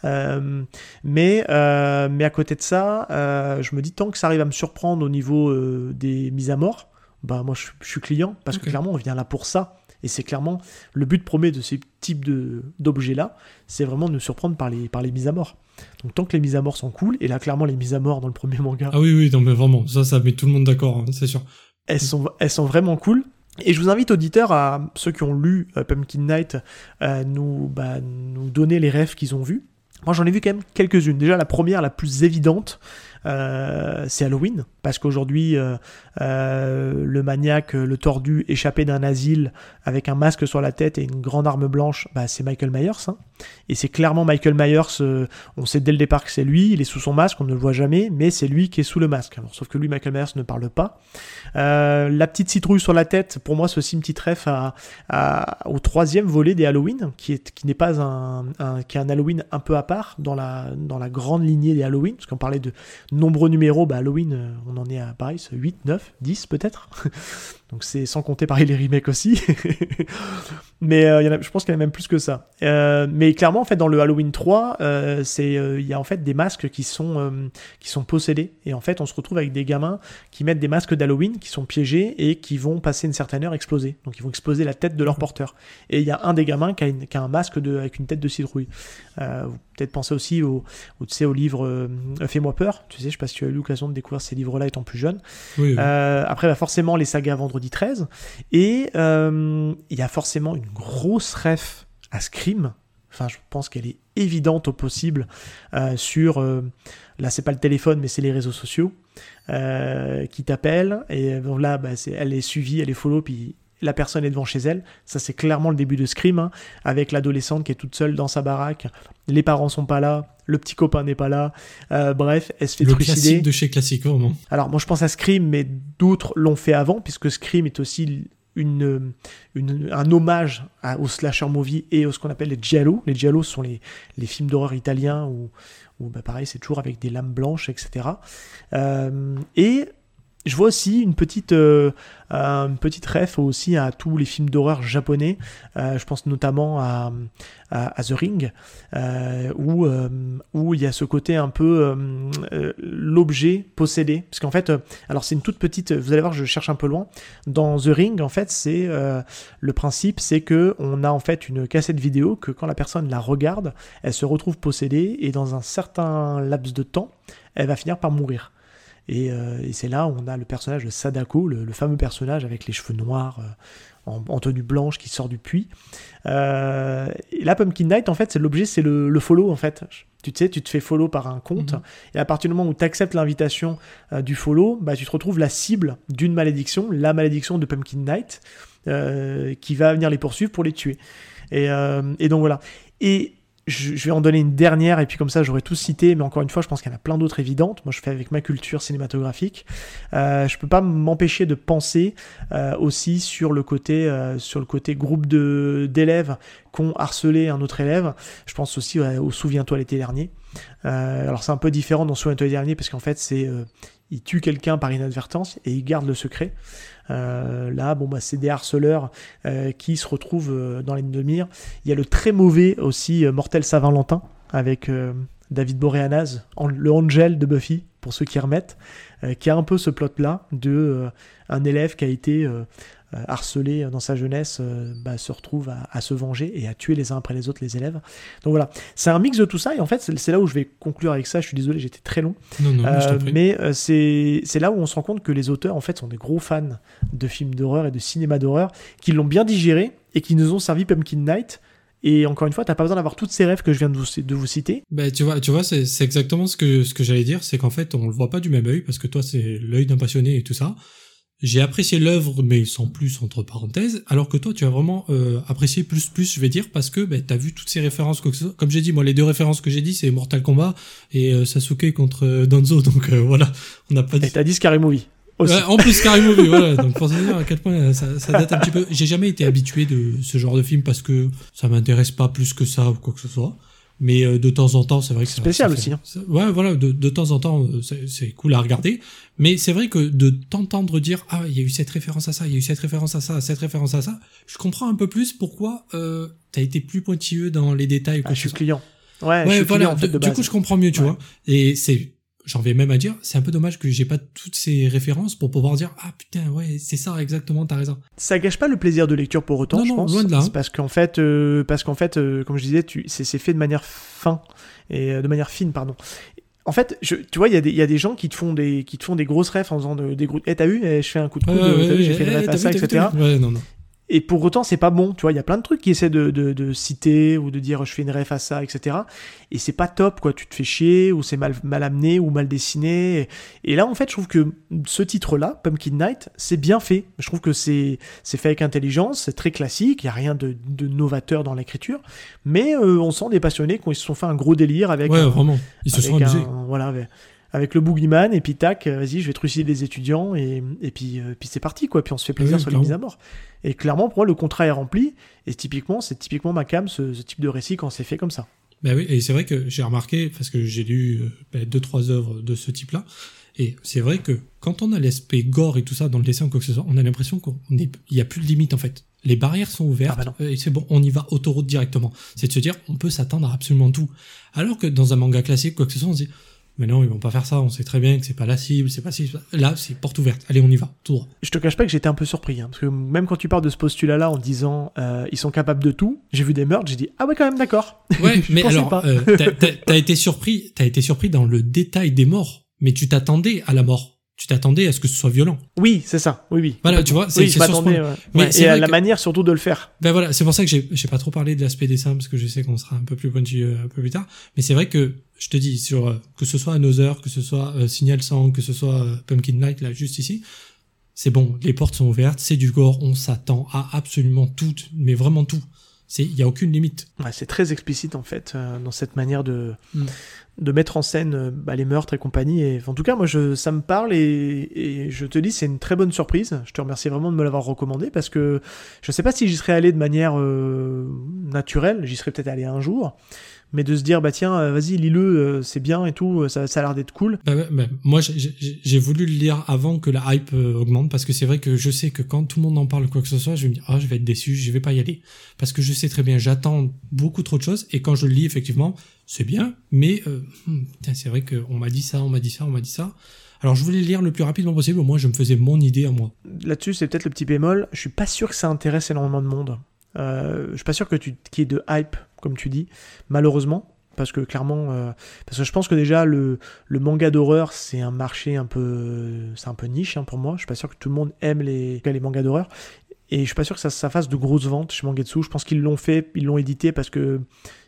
Euh, mais, mais à côté de ça, je me dis tant que ça arrive à me surprendre au niveau des mises à mort, bah moi je, suis client, parce que clairement on vient là pour ça. Et c'est clairement le but premier de ces types d'objets-là, c'est vraiment de nous surprendre par les, par les mises à mort. Donc tant que les mises à mort sont cool, et là clairement les mises à mort dans le premier manga. Ah oui, oui, non mais vraiment, ça, ça met tout le monde d'accord, hein, c'est sûr. Elles sont, elles sont vraiment cool. Et je vous invite auditeurs, à ceux qui ont lu euh, Pumpkin Night, à nous, bah, nous donner les rêves qu'ils ont vus. Moi j'en ai vu quand même quelques-unes. Déjà la première, la plus évidente, euh, c'est Halloween, parce qu'aujourd'hui, euh, euh, le maniaque, le tordu, échappé d'un asile avec un masque sur la tête et une grande arme blanche, bah, c'est Michael Myers. Hein. Et c'est clairement Michael Myers, on sait dès le départ que c'est lui, il est sous son masque, on ne le voit jamais, mais c'est lui qui est sous le masque. Sauf que lui, Michael Myers ne parle pas. la petite citrouille sur la tête, pour moi, c'est aussi une petite ref au troisième volet des Halloween, qui, est, qui n'est pas un, qui est un Halloween un peu à part dans la, dans la grande lignée des Halloween, parce qu'on parlait de nombreux numéros, bah Halloween, euh, on en est à pareil, 8, 9, 10 peut-être. Donc c'est sans compter pareil les remakes aussi. mais euh, y en a, je pense qu'il y en a même plus que ça. Euh, mais clairement, en fait, dans le Halloween 3, c'est il y a en fait des masques qui sont, qui sont possédés. Et en fait, on se retrouve avec des gamins qui mettent des masques d'Halloween qui sont piégés et qui vont passer une certaine heure exploser. Donc ils vont exploser la tête de leur porteur. Et il y a un des gamins qui a, qui a un masque de, avec une tête de citrouille. vous peut-être penser aussi au, tu sais, au livre Fais-moi peur. Tu sais, je sais pas si tu as eu l'occasion de découvrir ces livres-là étant plus jeune. Euh, après, bah, forcément, les sagas Vendredi 13. Et euh, il y a forcément une grosse ref à Scream. Enfin, je pense qu'elle est évidente au possible euh, sur. là, c'est pas le téléphone, mais c'est les réseaux sociaux qui t'appellent. Et là, bah, elle est suivie, elle est follow, puis la personne est devant chez elle. Ça, c'est clairement le début de Scream, hein, avec l'adolescente qui est toute seule dans sa baraque. Les parents sont pas là, le petit copain n'est pas là. Euh, bref, elle se fait le trucider. classique de chez Classique, vraiment. Alors, moi, je pense à Scream, mais d'autres l'ont fait avant, puisque Scream est aussi une, un hommage au slasher movie et à ce qu'on appelle les giallo. Les giallo sont les, les films d'horreur italiens où, où bah, pareil, c'est toujours avec des lames blanches, etc. Euh, et je vois aussi une petite, euh, petite ref aussi à tous les films d'horreur japonais. Euh, je pense notamment à, à, The Ring, euh, où, où il y a ce côté un peu l'objet possédé. Parce qu'en fait, alors c'est une toute petite, vous allez voir, je cherche un peu loin. Dans The Ring, en fait, c'est le principe, c'est que on a en fait une cassette vidéo que quand la personne la regarde, elle se retrouve possédée et dans un certain laps de temps, elle va finir par mourir. Euh, et, c'est là où on a le personnage de Sadako, le, fameux personnage avec les cheveux noirs euh, en, tenue blanche qui sort du puits. Euh, et là, Pumpkin Night, en fait, c'est l'objet, c'est le, follow, en fait. Tu sais, tu te fais follow par un compte, mhm. et à partir du moment où tu acceptes l'invitation du follow, bah, tu te retrouves la cible d'une malédiction, la malédiction de Pumpkin Night, qui va venir les poursuivre pour les tuer. Et, et donc voilà. Et je, vais en donner une dernière et puis comme ça j'aurais tout cité, mais encore une fois je pense qu'il y en a plein d'autres évidentes. Moi je fais avec ma culture cinématographique. Euh, je peux pas m'empêcher de penser euh, aussi sur le côté euh, sur le côté groupe de d'élèves qui ont harcelé un autre élève. Je pense aussi au Souviens-toi l'été dernier. Euh, alors c'est un peu différent dans Souviens-toi l'été dernier parce qu'en fait c'est il tue quelqu'un par inadvertance et il garde le secret. Euh, là, bon, bah, c'est des harceleurs euh, qui se retrouvent euh, dans les de mire. Il y a le très mauvais aussi Mortel Saint-Valentin avec David Boreanaz, le Angel de Buffy, pour ceux qui remettent, qui a un peu ce plot-là de un élève qui a été harcelé dans sa jeunesse euh, bah, se retrouve à, se venger et à tuer les uns après les autres les élèves. Donc voilà, c'est un mix de tout ça et en fait c'est là où je vais conclure avec ça. Je suis désolé, j'étais très long, euh, mais c'est là où on se rend compte que les auteurs en fait sont des gros fans de films d'horreur et de cinéma d'horreur qui l'ont bien digéré et qui nous ont servi Pumpkin Night. Et encore une fois, t'as pas besoin d'avoir toutes ces rêves que je viens de vous, de vous citer. Ben, tu vois, tu vois, c'est exactement ce que, ce que j'allais dire, c'est qu'en fait, on le voit pas du même œil, parce que toi, c'est l'œil d'un passionné et tout ça j'ai apprécié l'œuvre, mais sans plus entre parenthèses, alors que toi, tu as vraiment euh, apprécié plus plus, je vais dire, parce que ben, tu as vu toutes ces références. Comme j'ai dit, moi, les deux références que j'ai dit, c'est Mortal Kombat et euh, Sasuke contre euh, Danzo, donc voilà, on n'a pas dit... Et t'as dit Scary Movie aussi. en plus, Scary Movie, voilà, donc pour dire à quel point ça, ça date un petit peu. J'ai jamais été habitué de ce genre de film parce que ça m'intéresse pas plus que ça ou quoi que ce soit. Mais euh, de temps en temps, c'est vrai que spécial aussi. Hein. Ouais, voilà, de, de temps en temps, euh, c'est cool à regarder. Mais c'est vrai que de t'entendre dire ah il y a eu cette référence à ça, il y a eu cette référence à ça, cette référence à ça, je comprends un peu plus pourquoi euh, t'as été plus pointilleux dans les détails. Ah, je suis client. Ouais, je suis voilà. Client, en fait, du coup, je comprends mieux, tu vois. Et c'est j'en vais même à dire, c'est un peu dommage que j'ai pas toutes ces références pour pouvoir dire ah putain ouais c'est ça exactement t'as raison. Ça gâche pas le plaisir de lecture pour autant, je pense. Loin de là. Parce qu'en fait, euh, parce qu'en fait, euh, comme je disais, tu, c'est, fait de manière fin et euh, de manière fine, pardon. En fait, je, tu vois, il y, a des, y a des gens qui te font des, qui te font des grosses refs en faisant des gros. Eh, t'as vu, eh, je fais un coup de coude, j'ai fait une ref à ça, etc. Ouais, non, non. Et pour autant, c'est pas bon. Tu vois, il y a plein de trucs qui essaient de, de, de, citer ou de dire je fais une ref à ça, etc. Et c'est pas top, quoi. Tu te fais chier ou c'est mal, mal amené ou mal dessiné. Et, là, en fait, je trouve que ce titre-là, Pumpkin Night, c'est bien fait. Je trouve que c'est c'est fait avec intelligence, c'est très classique. Il y a rien de, de novateur dans l'écriture, mais euh, on sent des passionnés qui se sont fait un gros délire avec. Ouais, vraiment. Ils se sont amusés. voilà. Avec, avec le boogeyman et puis tac, euh, vas-y, je vais trucider des étudiants et, et puis, euh, puis c'est parti quoi. Puis on se fait plaisir sur les mises à mort. Et clairement, pour moi, le contrat est rempli. Et typiquement, c'est typiquement ma cam, ce, type de récit quand c'est fait comme ça. Ben oui, et c'est vrai que j'ai remarqué, parce que j'ai lu euh, ben, deux, trois œuvres de ce type-là, et c'est vrai que quand on a l'aspect gore et tout ça dans le dessin ou quoi que ce soit, on a l'impression qu'il n'y a plus de limite en fait. Les barrières sont ouvertes ah bah et c'est bon, on y va autoroute directement. C'est de se dire, on peut s'attendre à absolument tout. Alors que dans un manga classique, quoi que ce soit, on se dit, mais non, ils vont pas faire ça. On sait très bien que c'est pas la cible, c'est pas si. Là, c'est porte ouverte. Allez, on y va, tout droit. Je te cache pas que j'étais un peu surpris, hein, parce que même quand tu parles de ce postulat-là en disant euh, ils sont capables de tout, j'ai vu des meurtres, j'ai dit ah ouais quand même d'accord. Ouais, mais alors euh, t'as été surpris, t'as été surpris dans le détail des morts, mais tu t'attendais à la mort tu t'attendais à ce que ce soit violent. Oui, c'est ça. Oui, oui. Voilà, tu vois, c'est oui, Mais et la manière surtout de le faire. Ben voilà, c'est pour ça que j'ai pas trop parlé de l'aspect dessin parce que je sais qu'on sera un peu plus pointu un peu plus tard. Mais c'est vrai que je te dis sur euh, que ce soit Another, que ce soit euh, Signal Sang, que ce soit euh, Pumpkin Night là juste ici, c'est bon, les portes sont ouvertes, c'est du gore, on s'attend à absolument tout, mais vraiment tout. Il y a aucune limite. Ouais, c'est très explicite en fait dans cette manière de mm de mettre en scène euh, bah, les meurtres et compagnie. Et en tout cas, moi, je, ça me parle et, je te dis, c'est une très bonne surprise. Je te remercie vraiment de me l'avoir recommandé parce que je sais pas si j'y serais allé de manière euh, naturelle. J'y serais peut-être allé un jour. Mais de se dire, bah tiens, euh, vas-y, lis-le, c'est bien et tout, ça, ça a l'air d'être cool. Bah, bah, moi, j'ai voulu le lire avant que la hype augmente parce que c'est vrai que je sais que quand tout le monde en parle quoi que ce soit, je vais me dire, ah, je vais être déçu, je vais pas y aller. Parce que je sais très bien, j'attends beaucoup trop de choses et quand je le lis, effectivement, c'est bien, mais euh, hmm, c'est vrai qu'on m'a dit ça, on m'a dit ça, on m'a dit ça. Alors je voulais lire le plus rapidement possible, au moins je me faisais mon idée à moi. Là-dessus, c'est peut-être le petit bémol, je suis pas sûr que ça intéresse énormément de monde. Euh, je suis pas sûr que tu qu'il y ait de hype, comme tu dis, malheureusement. Parce que clairement, euh, parce que je pense que déjà le, manga d'horreur c'est un marché un peu, c'est un peu niche hein, pour moi. Je suis pas sûr que tout le monde aime les, les mangas d'horreur. Et je suis pas sûr que ça, fasse de grosses ventes chez Mangetsu. Je pense qu'ils l'ont fait, ils l'ont édité parce que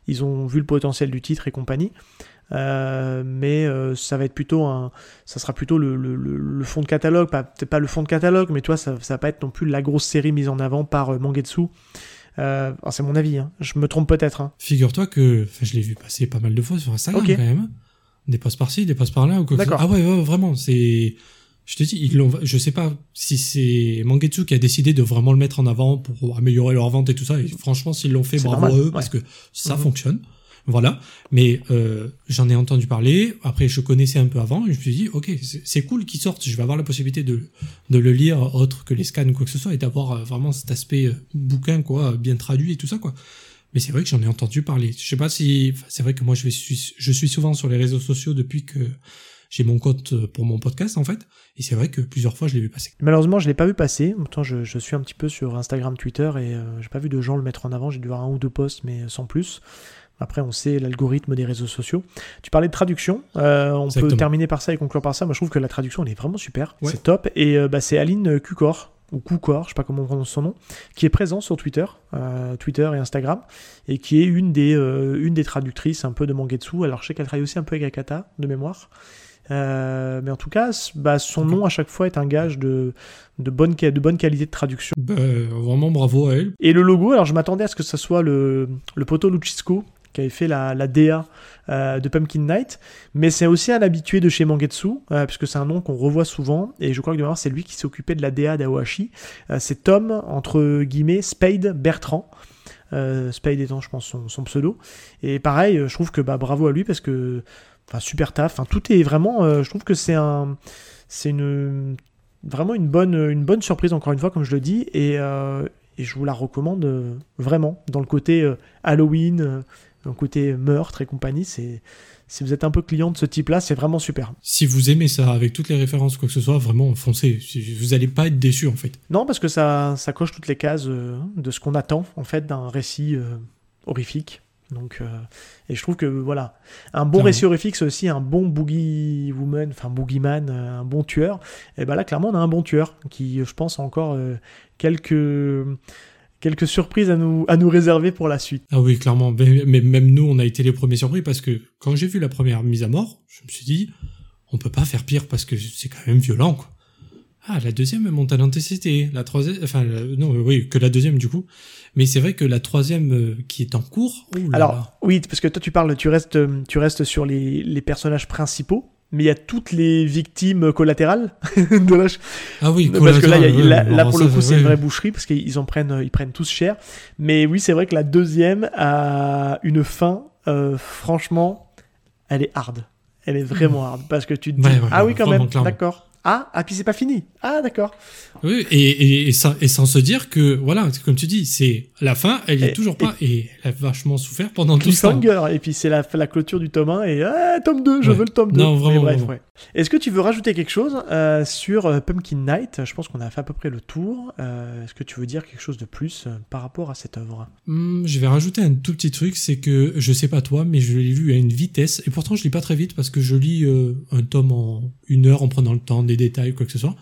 ils ont vu le potentiel du titre et compagnie. Euh, mais euh, ça va être plutôt un, ça sera plutôt le fond de catalogue, pas peut-être pas le fond de catalogue, mais toi ça, ça va pas être non plus la grosse série mise en avant par euh, Mangetsu. Euh, c'est mon avis, hein. je me trompe peut-être. Hein. Figure-toi que je l'ai vu passer pas mal de fois sur Instagram quand même. Des posts par-ci, des posts par-là. Ah ouais, ouais, vraiment, c'est je te dis, ils l'ont, je sais pas si c'est Mangetsu qui a décidé de vraiment le mettre en avant pour améliorer leur vente et tout ça. Et franchement, s'ils l'ont fait, bravo à eux, parce que ça mhm. fonctionne. Voilà. Mais euh, j'en ai entendu parler. Après, je connaissais un peu avant et je me suis dit, ok, c'est cool qu'il sorte. Je vais avoir la possibilité de, de le lire autre que les scans quoi que ce soit et d'avoir euh, vraiment cet aspect euh, bouquin, quoi, bien traduit et tout ça, quoi. Mais c'est vrai que j'en ai entendu parler. Je sais pas si, c'est vrai que moi je, vais, je suis souvent sur les réseaux sociaux depuis que j'ai mon compte euh, pour mon podcast en fait, et c'est vrai que plusieurs fois je l'ai vu passer. Malheureusement, je l'ai pas vu passer. Pourtant, je, je, suis un petit peu sur Instagram, Twitter, et euh, j'ai pas vu de gens le mettre en avant. J'ai dû voir un ou deux posts, mais sans plus. Après, on sait l'algorithme des réseaux sociaux. Tu parlais de traduction. Euh, on peut terminer par ça et conclure par ça. Moi, je trouve que la traduction, elle est vraiment super. C'est top. Et euh, bah, c'est Aline Cucor, ou Cucor, je sais pas comment on prononce son nom, qui est présent sur Twitter, euh, Twitter et Instagram, et qui est une des, une des traductrices un peu de Mangetsu. Alors, je sais qu'elle travaille aussi un peu avec Akata, de mémoire. Euh, mais en tout cas, bah, son nom à chaque fois est un gage de, de, bonne, de bonne qualité de traduction. Bah, vraiment bravo à elle. Et le logo, alors je m'attendais à ce que ce soit le, le poteau Luchisco qui avait fait la, la DA euh, de Pumpkin Night, mais c'est aussi un habitué de chez Mangetsu, euh, puisque c'est un nom qu'on revoit souvent, et je crois que c'est lui qui s'est occupé de la DA d'Awashi. c'est Tom, entre guillemets, Spade Bertrand. Spade étant, je pense, son, pseudo. Et pareil, je trouve que bah, bravo à lui parce que enfin, super taf. Enfin, tout est vraiment. je trouve que c'est un, c'est une vraiment une bonne, une bonne surprise encore une fois, comme je le dis, et, je vous la recommande vraiment dans le côté Halloween, le côté meurtre et compagnie. C'est si vous êtes un peu client de ce type-là, c'est vraiment super. Si vous aimez ça, avec toutes les références, quoi que ce soit, vraiment foncez. Vous n'allez pas être déçu en fait. Non, parce que ça, ça coche toutes les cases euh, de ce qu'on attend en fait d'un récit euh, horrifique. Donc, euh, et je trouve que voilà, un bon récit horrifique, c'est aussi un bon boogie woman, enfin boogeyman, un bon tueur. Et ben là, clairement, on a un bon tueur qui, je pense, a encore quelques quelques surprises à nous, à nous réserver pour la suite. Ah oui, clairement. Mais, même nous, on a été les premiers surpris parce que quand j'ai vu la première mise à mort, je me suis dit, on peut pas faire pire parce que c'est quand même violent, quoi. Ah, la deuxième monte à l'intensité. La troisième, enfin, non, oui, que la deuxième, du coup. Mais c'est vrai que la troisième euh, qui est en cours. Alors, oui, parce que toi, tu parles, tu restes, tu restes sur les, les personnages principaux mais il y a toutes les victimes collatérales de la... Ah oui, parce que là, là, pour le coup, c'est une vraie boucherie parce qu'ils en prennent, ils prennent tous cher. Mais oui, c'est vrai que la deuxième a une fin, euh, franchement, elle est hard. Elle est vraiment hard parce que tu te dis, ah oui, quand même, d'accord. Ah, ah puis c'est pas fini. Ah, d'accord. Oui, et, et, sans, et, sans, se dire que, voilà, comme tu dis, c'est la fin, elle est toujours pas, et, elle a vachement souffert pendant tout ce temps. Et puis c'est la, la clôture du tome 1, et ah, tome 2, je veux le tome 2. Non, vraiment. bref, Ouais. Est-ce que tu veux rajouter quelque chose euh, sur euh, Pumpkin Night? Je pense qu'on a fait à peu près le tour. Euh, est-ce que tu veux dire quelque chose de plus par rapport à cette œuvre? Hmm, Je vais rajouter un tout petit truc, c'est que je sais pas toi, mais je l'ai lu à une vitesse, et pourtant je lis pas très vite parce que je lis un tome en une heure en prenant le temps, des détails, quoi que ce soit.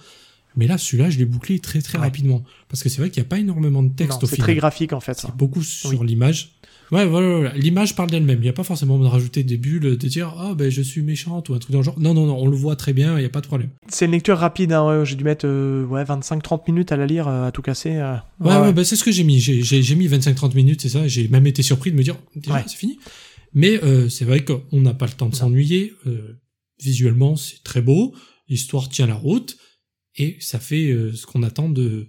Mais là, celui-là, je l'ai bouclé très très rapidement. Parce que c'est vrai qu'il n'y a pas énormément de texte au final. C'est très graphique en fait. C'est beaucoup sur l'image. Ouais, voilà, l'image parle d'elle-même. Il n'y a pas forcément de rajouter des bulles, de dire oh ben je suis méchante ou un truc dans le genre. Non, non, non, on le voit très bien, il n'y a pas de problème. C'est une lecture rapide, hein, j'ai dû mettre euh, ouais, 25-30 minutes à la lire, euh, à tout casser. Euh. Ouais, ouais, Ben, c'est ce que j'ai mis. J'ai mis 25-30 minutes, c'est ça. J'ai même été surpris de me dire déjà c'est fini. Mais c'est vrai qu'on n'a pas le temps de s'ennuyer. visuellement, c'est très beau, l'histoire tient la route et ça fait ce qu'on attend de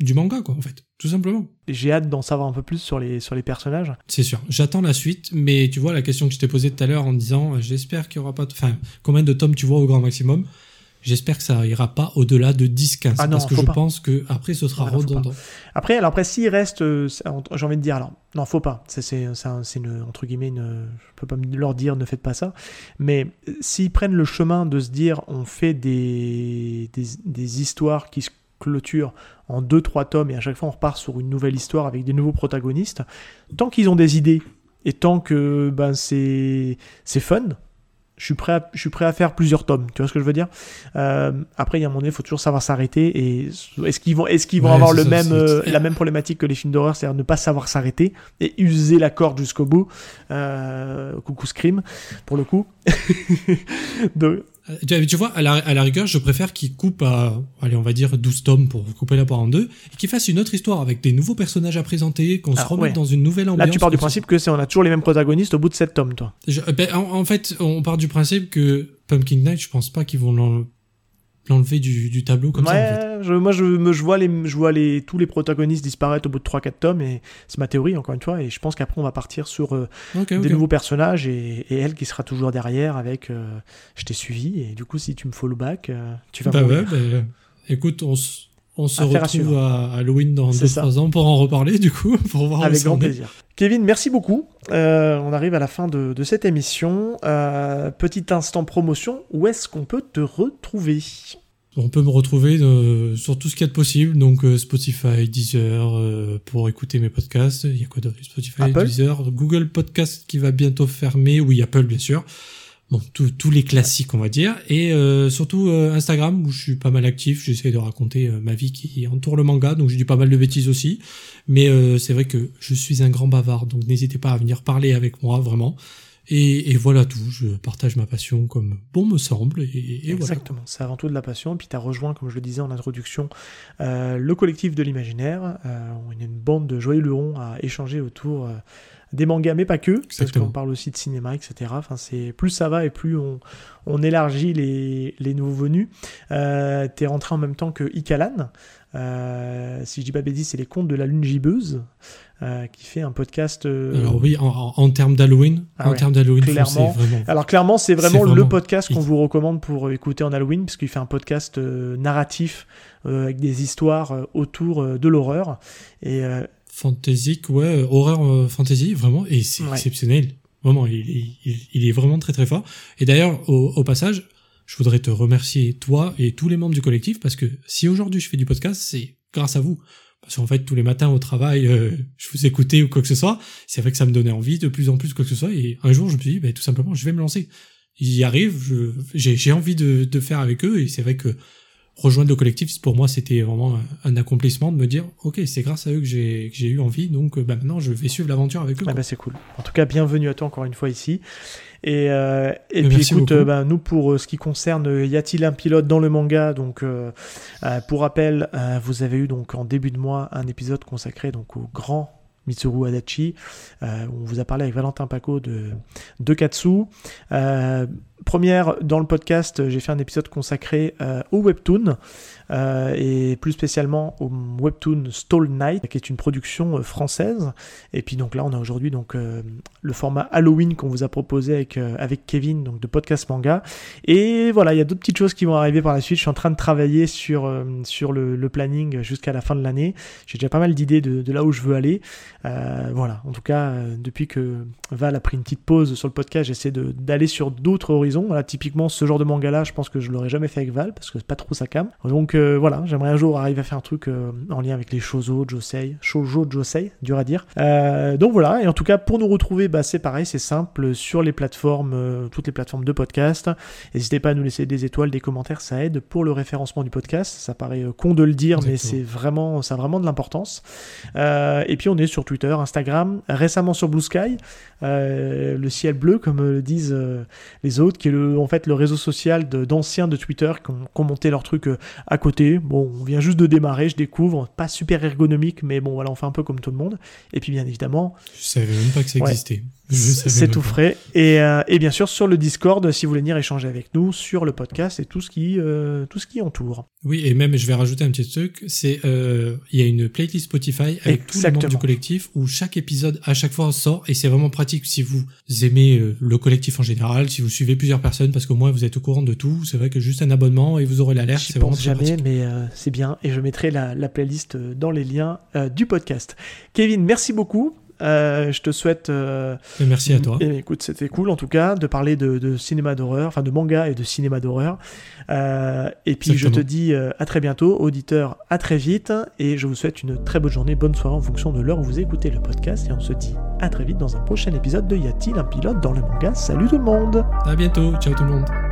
du manga, quoi, en fait, tout simplement. J'ai hâte d'en savoir un peu plus sur les, sur les personnages. C'est sûr. J'attends la suite, mais tu vois, la question que je t'ai posée tout à l'heure en disant, euh, j'espère qu'il y aura pas, enfin, combien de tomes tu vois au grand maximum? J'espère que ça ira pas au-delà de 10-15 ah parce que je pense que après ce sera redondant. Après, alors après s'il reste, euh, j'ai envie de dire alors non faut pas. C'est c'est une entre guillemets une, je peux pas leur dire ne faites pas ça. Mais euh, s'ils prennent le chemin de se dire on fait des des, des histoires qui se clôture en 2-3 tomes et à chaque fois on repart sur une nouvelle histoire avec des nouveaux protagonistes, tant qu'ils ont des idées et tant que ben, c'est fun, je suis, prêt à, je suis prêt à faire plusieurs tomes. Tu vois ce que je veux dire? Euh, Après, il y a un moment donné, il faut toujours savoir s'arrêter. Et est-ce qu'ils vont, est-ce qu'ils vont avoir le même, euh, la même problématique que les films d'horreur, c'est-à-dire ne pas savoir s'arrêter et user la corde jusqu'au bout euh, Coucou Scream, pour le coup. Donc, tu vois, à la, à la rigueur, je préfère qu'il coupe à, allez, on va dire 12 tomes pour couper la part en deux, et qu'il fasse une autre histoire avec des nouveaux personnages à présenter, qu'on se remette dans une nouvelle ambiance. Là, tu pars du principe que c'est, on a toujours les mêmes protagonistes au bout de 7 tomes, toi. ben, en, fait, on part du principe que Pumpkin Night, je pense pas qu'ils vont l'enlever du, du, tableau comme ça. En je, moi je, me, je, vois les, je vois les, tous les protagonistes disparaître au bout de 3-4 tomes, et c'est ma théorie encore une fois, et je pense qu'après on va partir sur euh, des nouveaux personnages, et, et, elle qui sera toujours derrière avec euh, je t'ai suivi, et du coup si tu me follow back, euh, tu vas bah Ouais, bah, écoute, on se on se retrouve à Halloween dans 2-3 ans pour en reparler, du coup, pour voir Avec grand plaisir. Kevin, merci beaucoup. on arrive à la fin de, de cette émission. petit instant promotion, où est-ce qu'on peut te retrouver? On peut me retrouver euh, sur tout ce qu'il y a de possible, donc euh, Spotify, Deezer, euh, pour écouter mes podcasts. Il y a quoi d'autre? Spotify, Deezer, Google Podcast qui va bientôt fermer, oui, Apple bien sûr. Bon, tous les classiques, on va dire. Et surtout Instagram, où je suis pas mal actif. J'essaie de raconter ma vie qui entoure le manga, donc je dis pas mal de bêtises aussi. Mais c'est vrai que je suis un grand bavard, donc n'hésitez pas à venir parler avec moi, vraiment. Et, voilà tout, je partage ma passion comme bon me semble. Et, Exactement, c'est avant tout de la passion. Et puis tu rejoint, comme je le disais en introduction, euh, le collectif de l'imaginaire. Euh, on une bande de joyeux lurons à échanger autour, euh, des mangas, mais pas que, parce qu'on parle aussi de cinéma, etc. Enfin, c'est plus ça va et plus on, on élargit les, les nouveaux venus. Euh, T'es rentré en même temps que Ikalan. Euh, si je dis pas bêtise, c'est les contes de la lune gibbeuse, euh, qui fait un podcast. euh, Alors oui, en, termes d'Halloween, Ah en ouais, termes d'Halloween, clairement. c'est vraiment. Alors clairement, c'est vraiment, le podcast qu'on vous recommande pour écouter en Halloween, puisqu'il fait un podcast narratif avec des histoires autour de l'horreur. Et fantaisique, ouais, euh, horreur euh, fantasy, vraiment, et c'est Ouais. exceptionnel. Vraiment, il, est- il, il est vraiment très très fort. Et d'ailleurs, au, au passage, je voudrais te remercier, toi et tous les membres du collectif, parce que si aujourd'hui je fais du podcast, c'est grâce à vous. Parce qu'en fait, tous les matins au travail, euh, je vous écoutais ou quoi que ce soit. C'est vrai que ça me donnait envie de plus en plus quoi que ce soit. Et un jour, je me suis dit, bah, tout simplement, je vais me lancer. J'y arrive, j'ai envie de, de faire avec eux. Et c'est vrai que rejoindre le collectif, pour moi, c'était vraiment un, accomplissement de me dire, ok, c'est grâce à eux que j'ai eu envie. Donc euh, bah, maintenant, je vais suivre l'aventure avec eux. ah bah, c'est cool. En tout cas, bienvenue à toi encore une fois ici. Et, euh, et Mais puis écoute, euh, bah, nous pour euh, ce qui concerne y a-t-il un pilote dans le manga Donc pour rappel, vous avez eu donc en début de mois un épisode consacré donc au grand Mitsuru Adachi. On vous a parlé avec Valentin Paco de, de Katsu. Euh, première, dans le podcast, j'ai fait un épisode consacré euh, au webtoon euh, et plus spécialement au webtoon Stall Night, qui est une production euh, française. Et puis donc là, on a aujourd'hui donc euh, le format Halloween qu'on vous a proposé avec euh, avec Kevin, donc de podcast manga. Et voilà, il y a d'autres petites choses qui vont arriver par la suite. Je suis en train de travailler sur euh, sur le, planning jusqu'à la fin de l'année. J'ai déjà pas mal d'idées de, là où je veux aller. Euh, voilà, en tout cas, euh, depuis que Val a pris une petite pause sur le podcast, j'essaie d'aller sur d'autres horizons. Voilà, typiquement, ce genre de manga-là, je pense que je l'aurais jamais fait avec Val, parce que c'est pas trop sa cam. Donc euh, voilà, j'aimerais un jour arriver à faire un truc euh, en lien avec les shoujo, josei, shoujo, josei, dur à dire. Euh, donc voilà, et en tout cas, pour nous retrouver, bah, c'est pareil, c'est simple, sur les plateformes, toutes les plateformes de podcast. N'hésitez pas à nous laisser des étoiles, des commentaires, ça aide pour le référencement du podcast. Ça paraît con de le dire, mais c'est vraiment, ça a vraiment de l'importance. Et puis on est sur Twitter, Instagram, récemment sur Blue Sky, le ciel bleu comme le disent les autres, qui est le, en fait le réseau social de- d'anciens de, Twitter qui ont, qui ont monté leur truc euh, à côté. Bon, on vient juste de démarrer, je découvre, pas super ergonomique, mais bon voilà, on fait un peu comme tout le monde. Et puis bien évidemment, Je savais même pas que ça Ouais. existait. Je c'est tout frais. Et, euh, et bien sûr sur le Discord, si vous voulez venir échanger avec nous sur le podcast et tout ce qui, euh, tout ce qui entoure. Oui, et même, je vais rajouter un petit truc, c'est, euh, il y a une playlist Spotify avec tous les membres du collectif où chaque épisode, à chaque fois, sort, et c'est vraiment pratique si vous aimez le collectif en général, si vous suivez plusieurs personnes, parce qu'au moins vous êtes au courant de tout, c'est vrai que juste un abonnement et vous aurez l'alerte, vraiment pense très jamais, pratique. mais c'est bien. Et je mettrai la, la playlist dans les liens du podcast. Kevin, merci beaucoup. Euh, je te souhaite. euh, Et Merci à toi. eh, écoute, c'était cool en tout cas de parler de, de cinéma d'horreur, enfin de manga et de cinéma d'horreur. Euh, et puis je te dis à très bientôt, auditeurs, à très vite. Et je vous souhaite une très bonne journée, bonne soirée en fonction de l'heure où vous écoutez le podcast. Et on se dit à très vite dans un prochain épisode de Y a-t-il un pilote dans le manga? Salut tout le monde! À bientôt. Ciao tout le monde.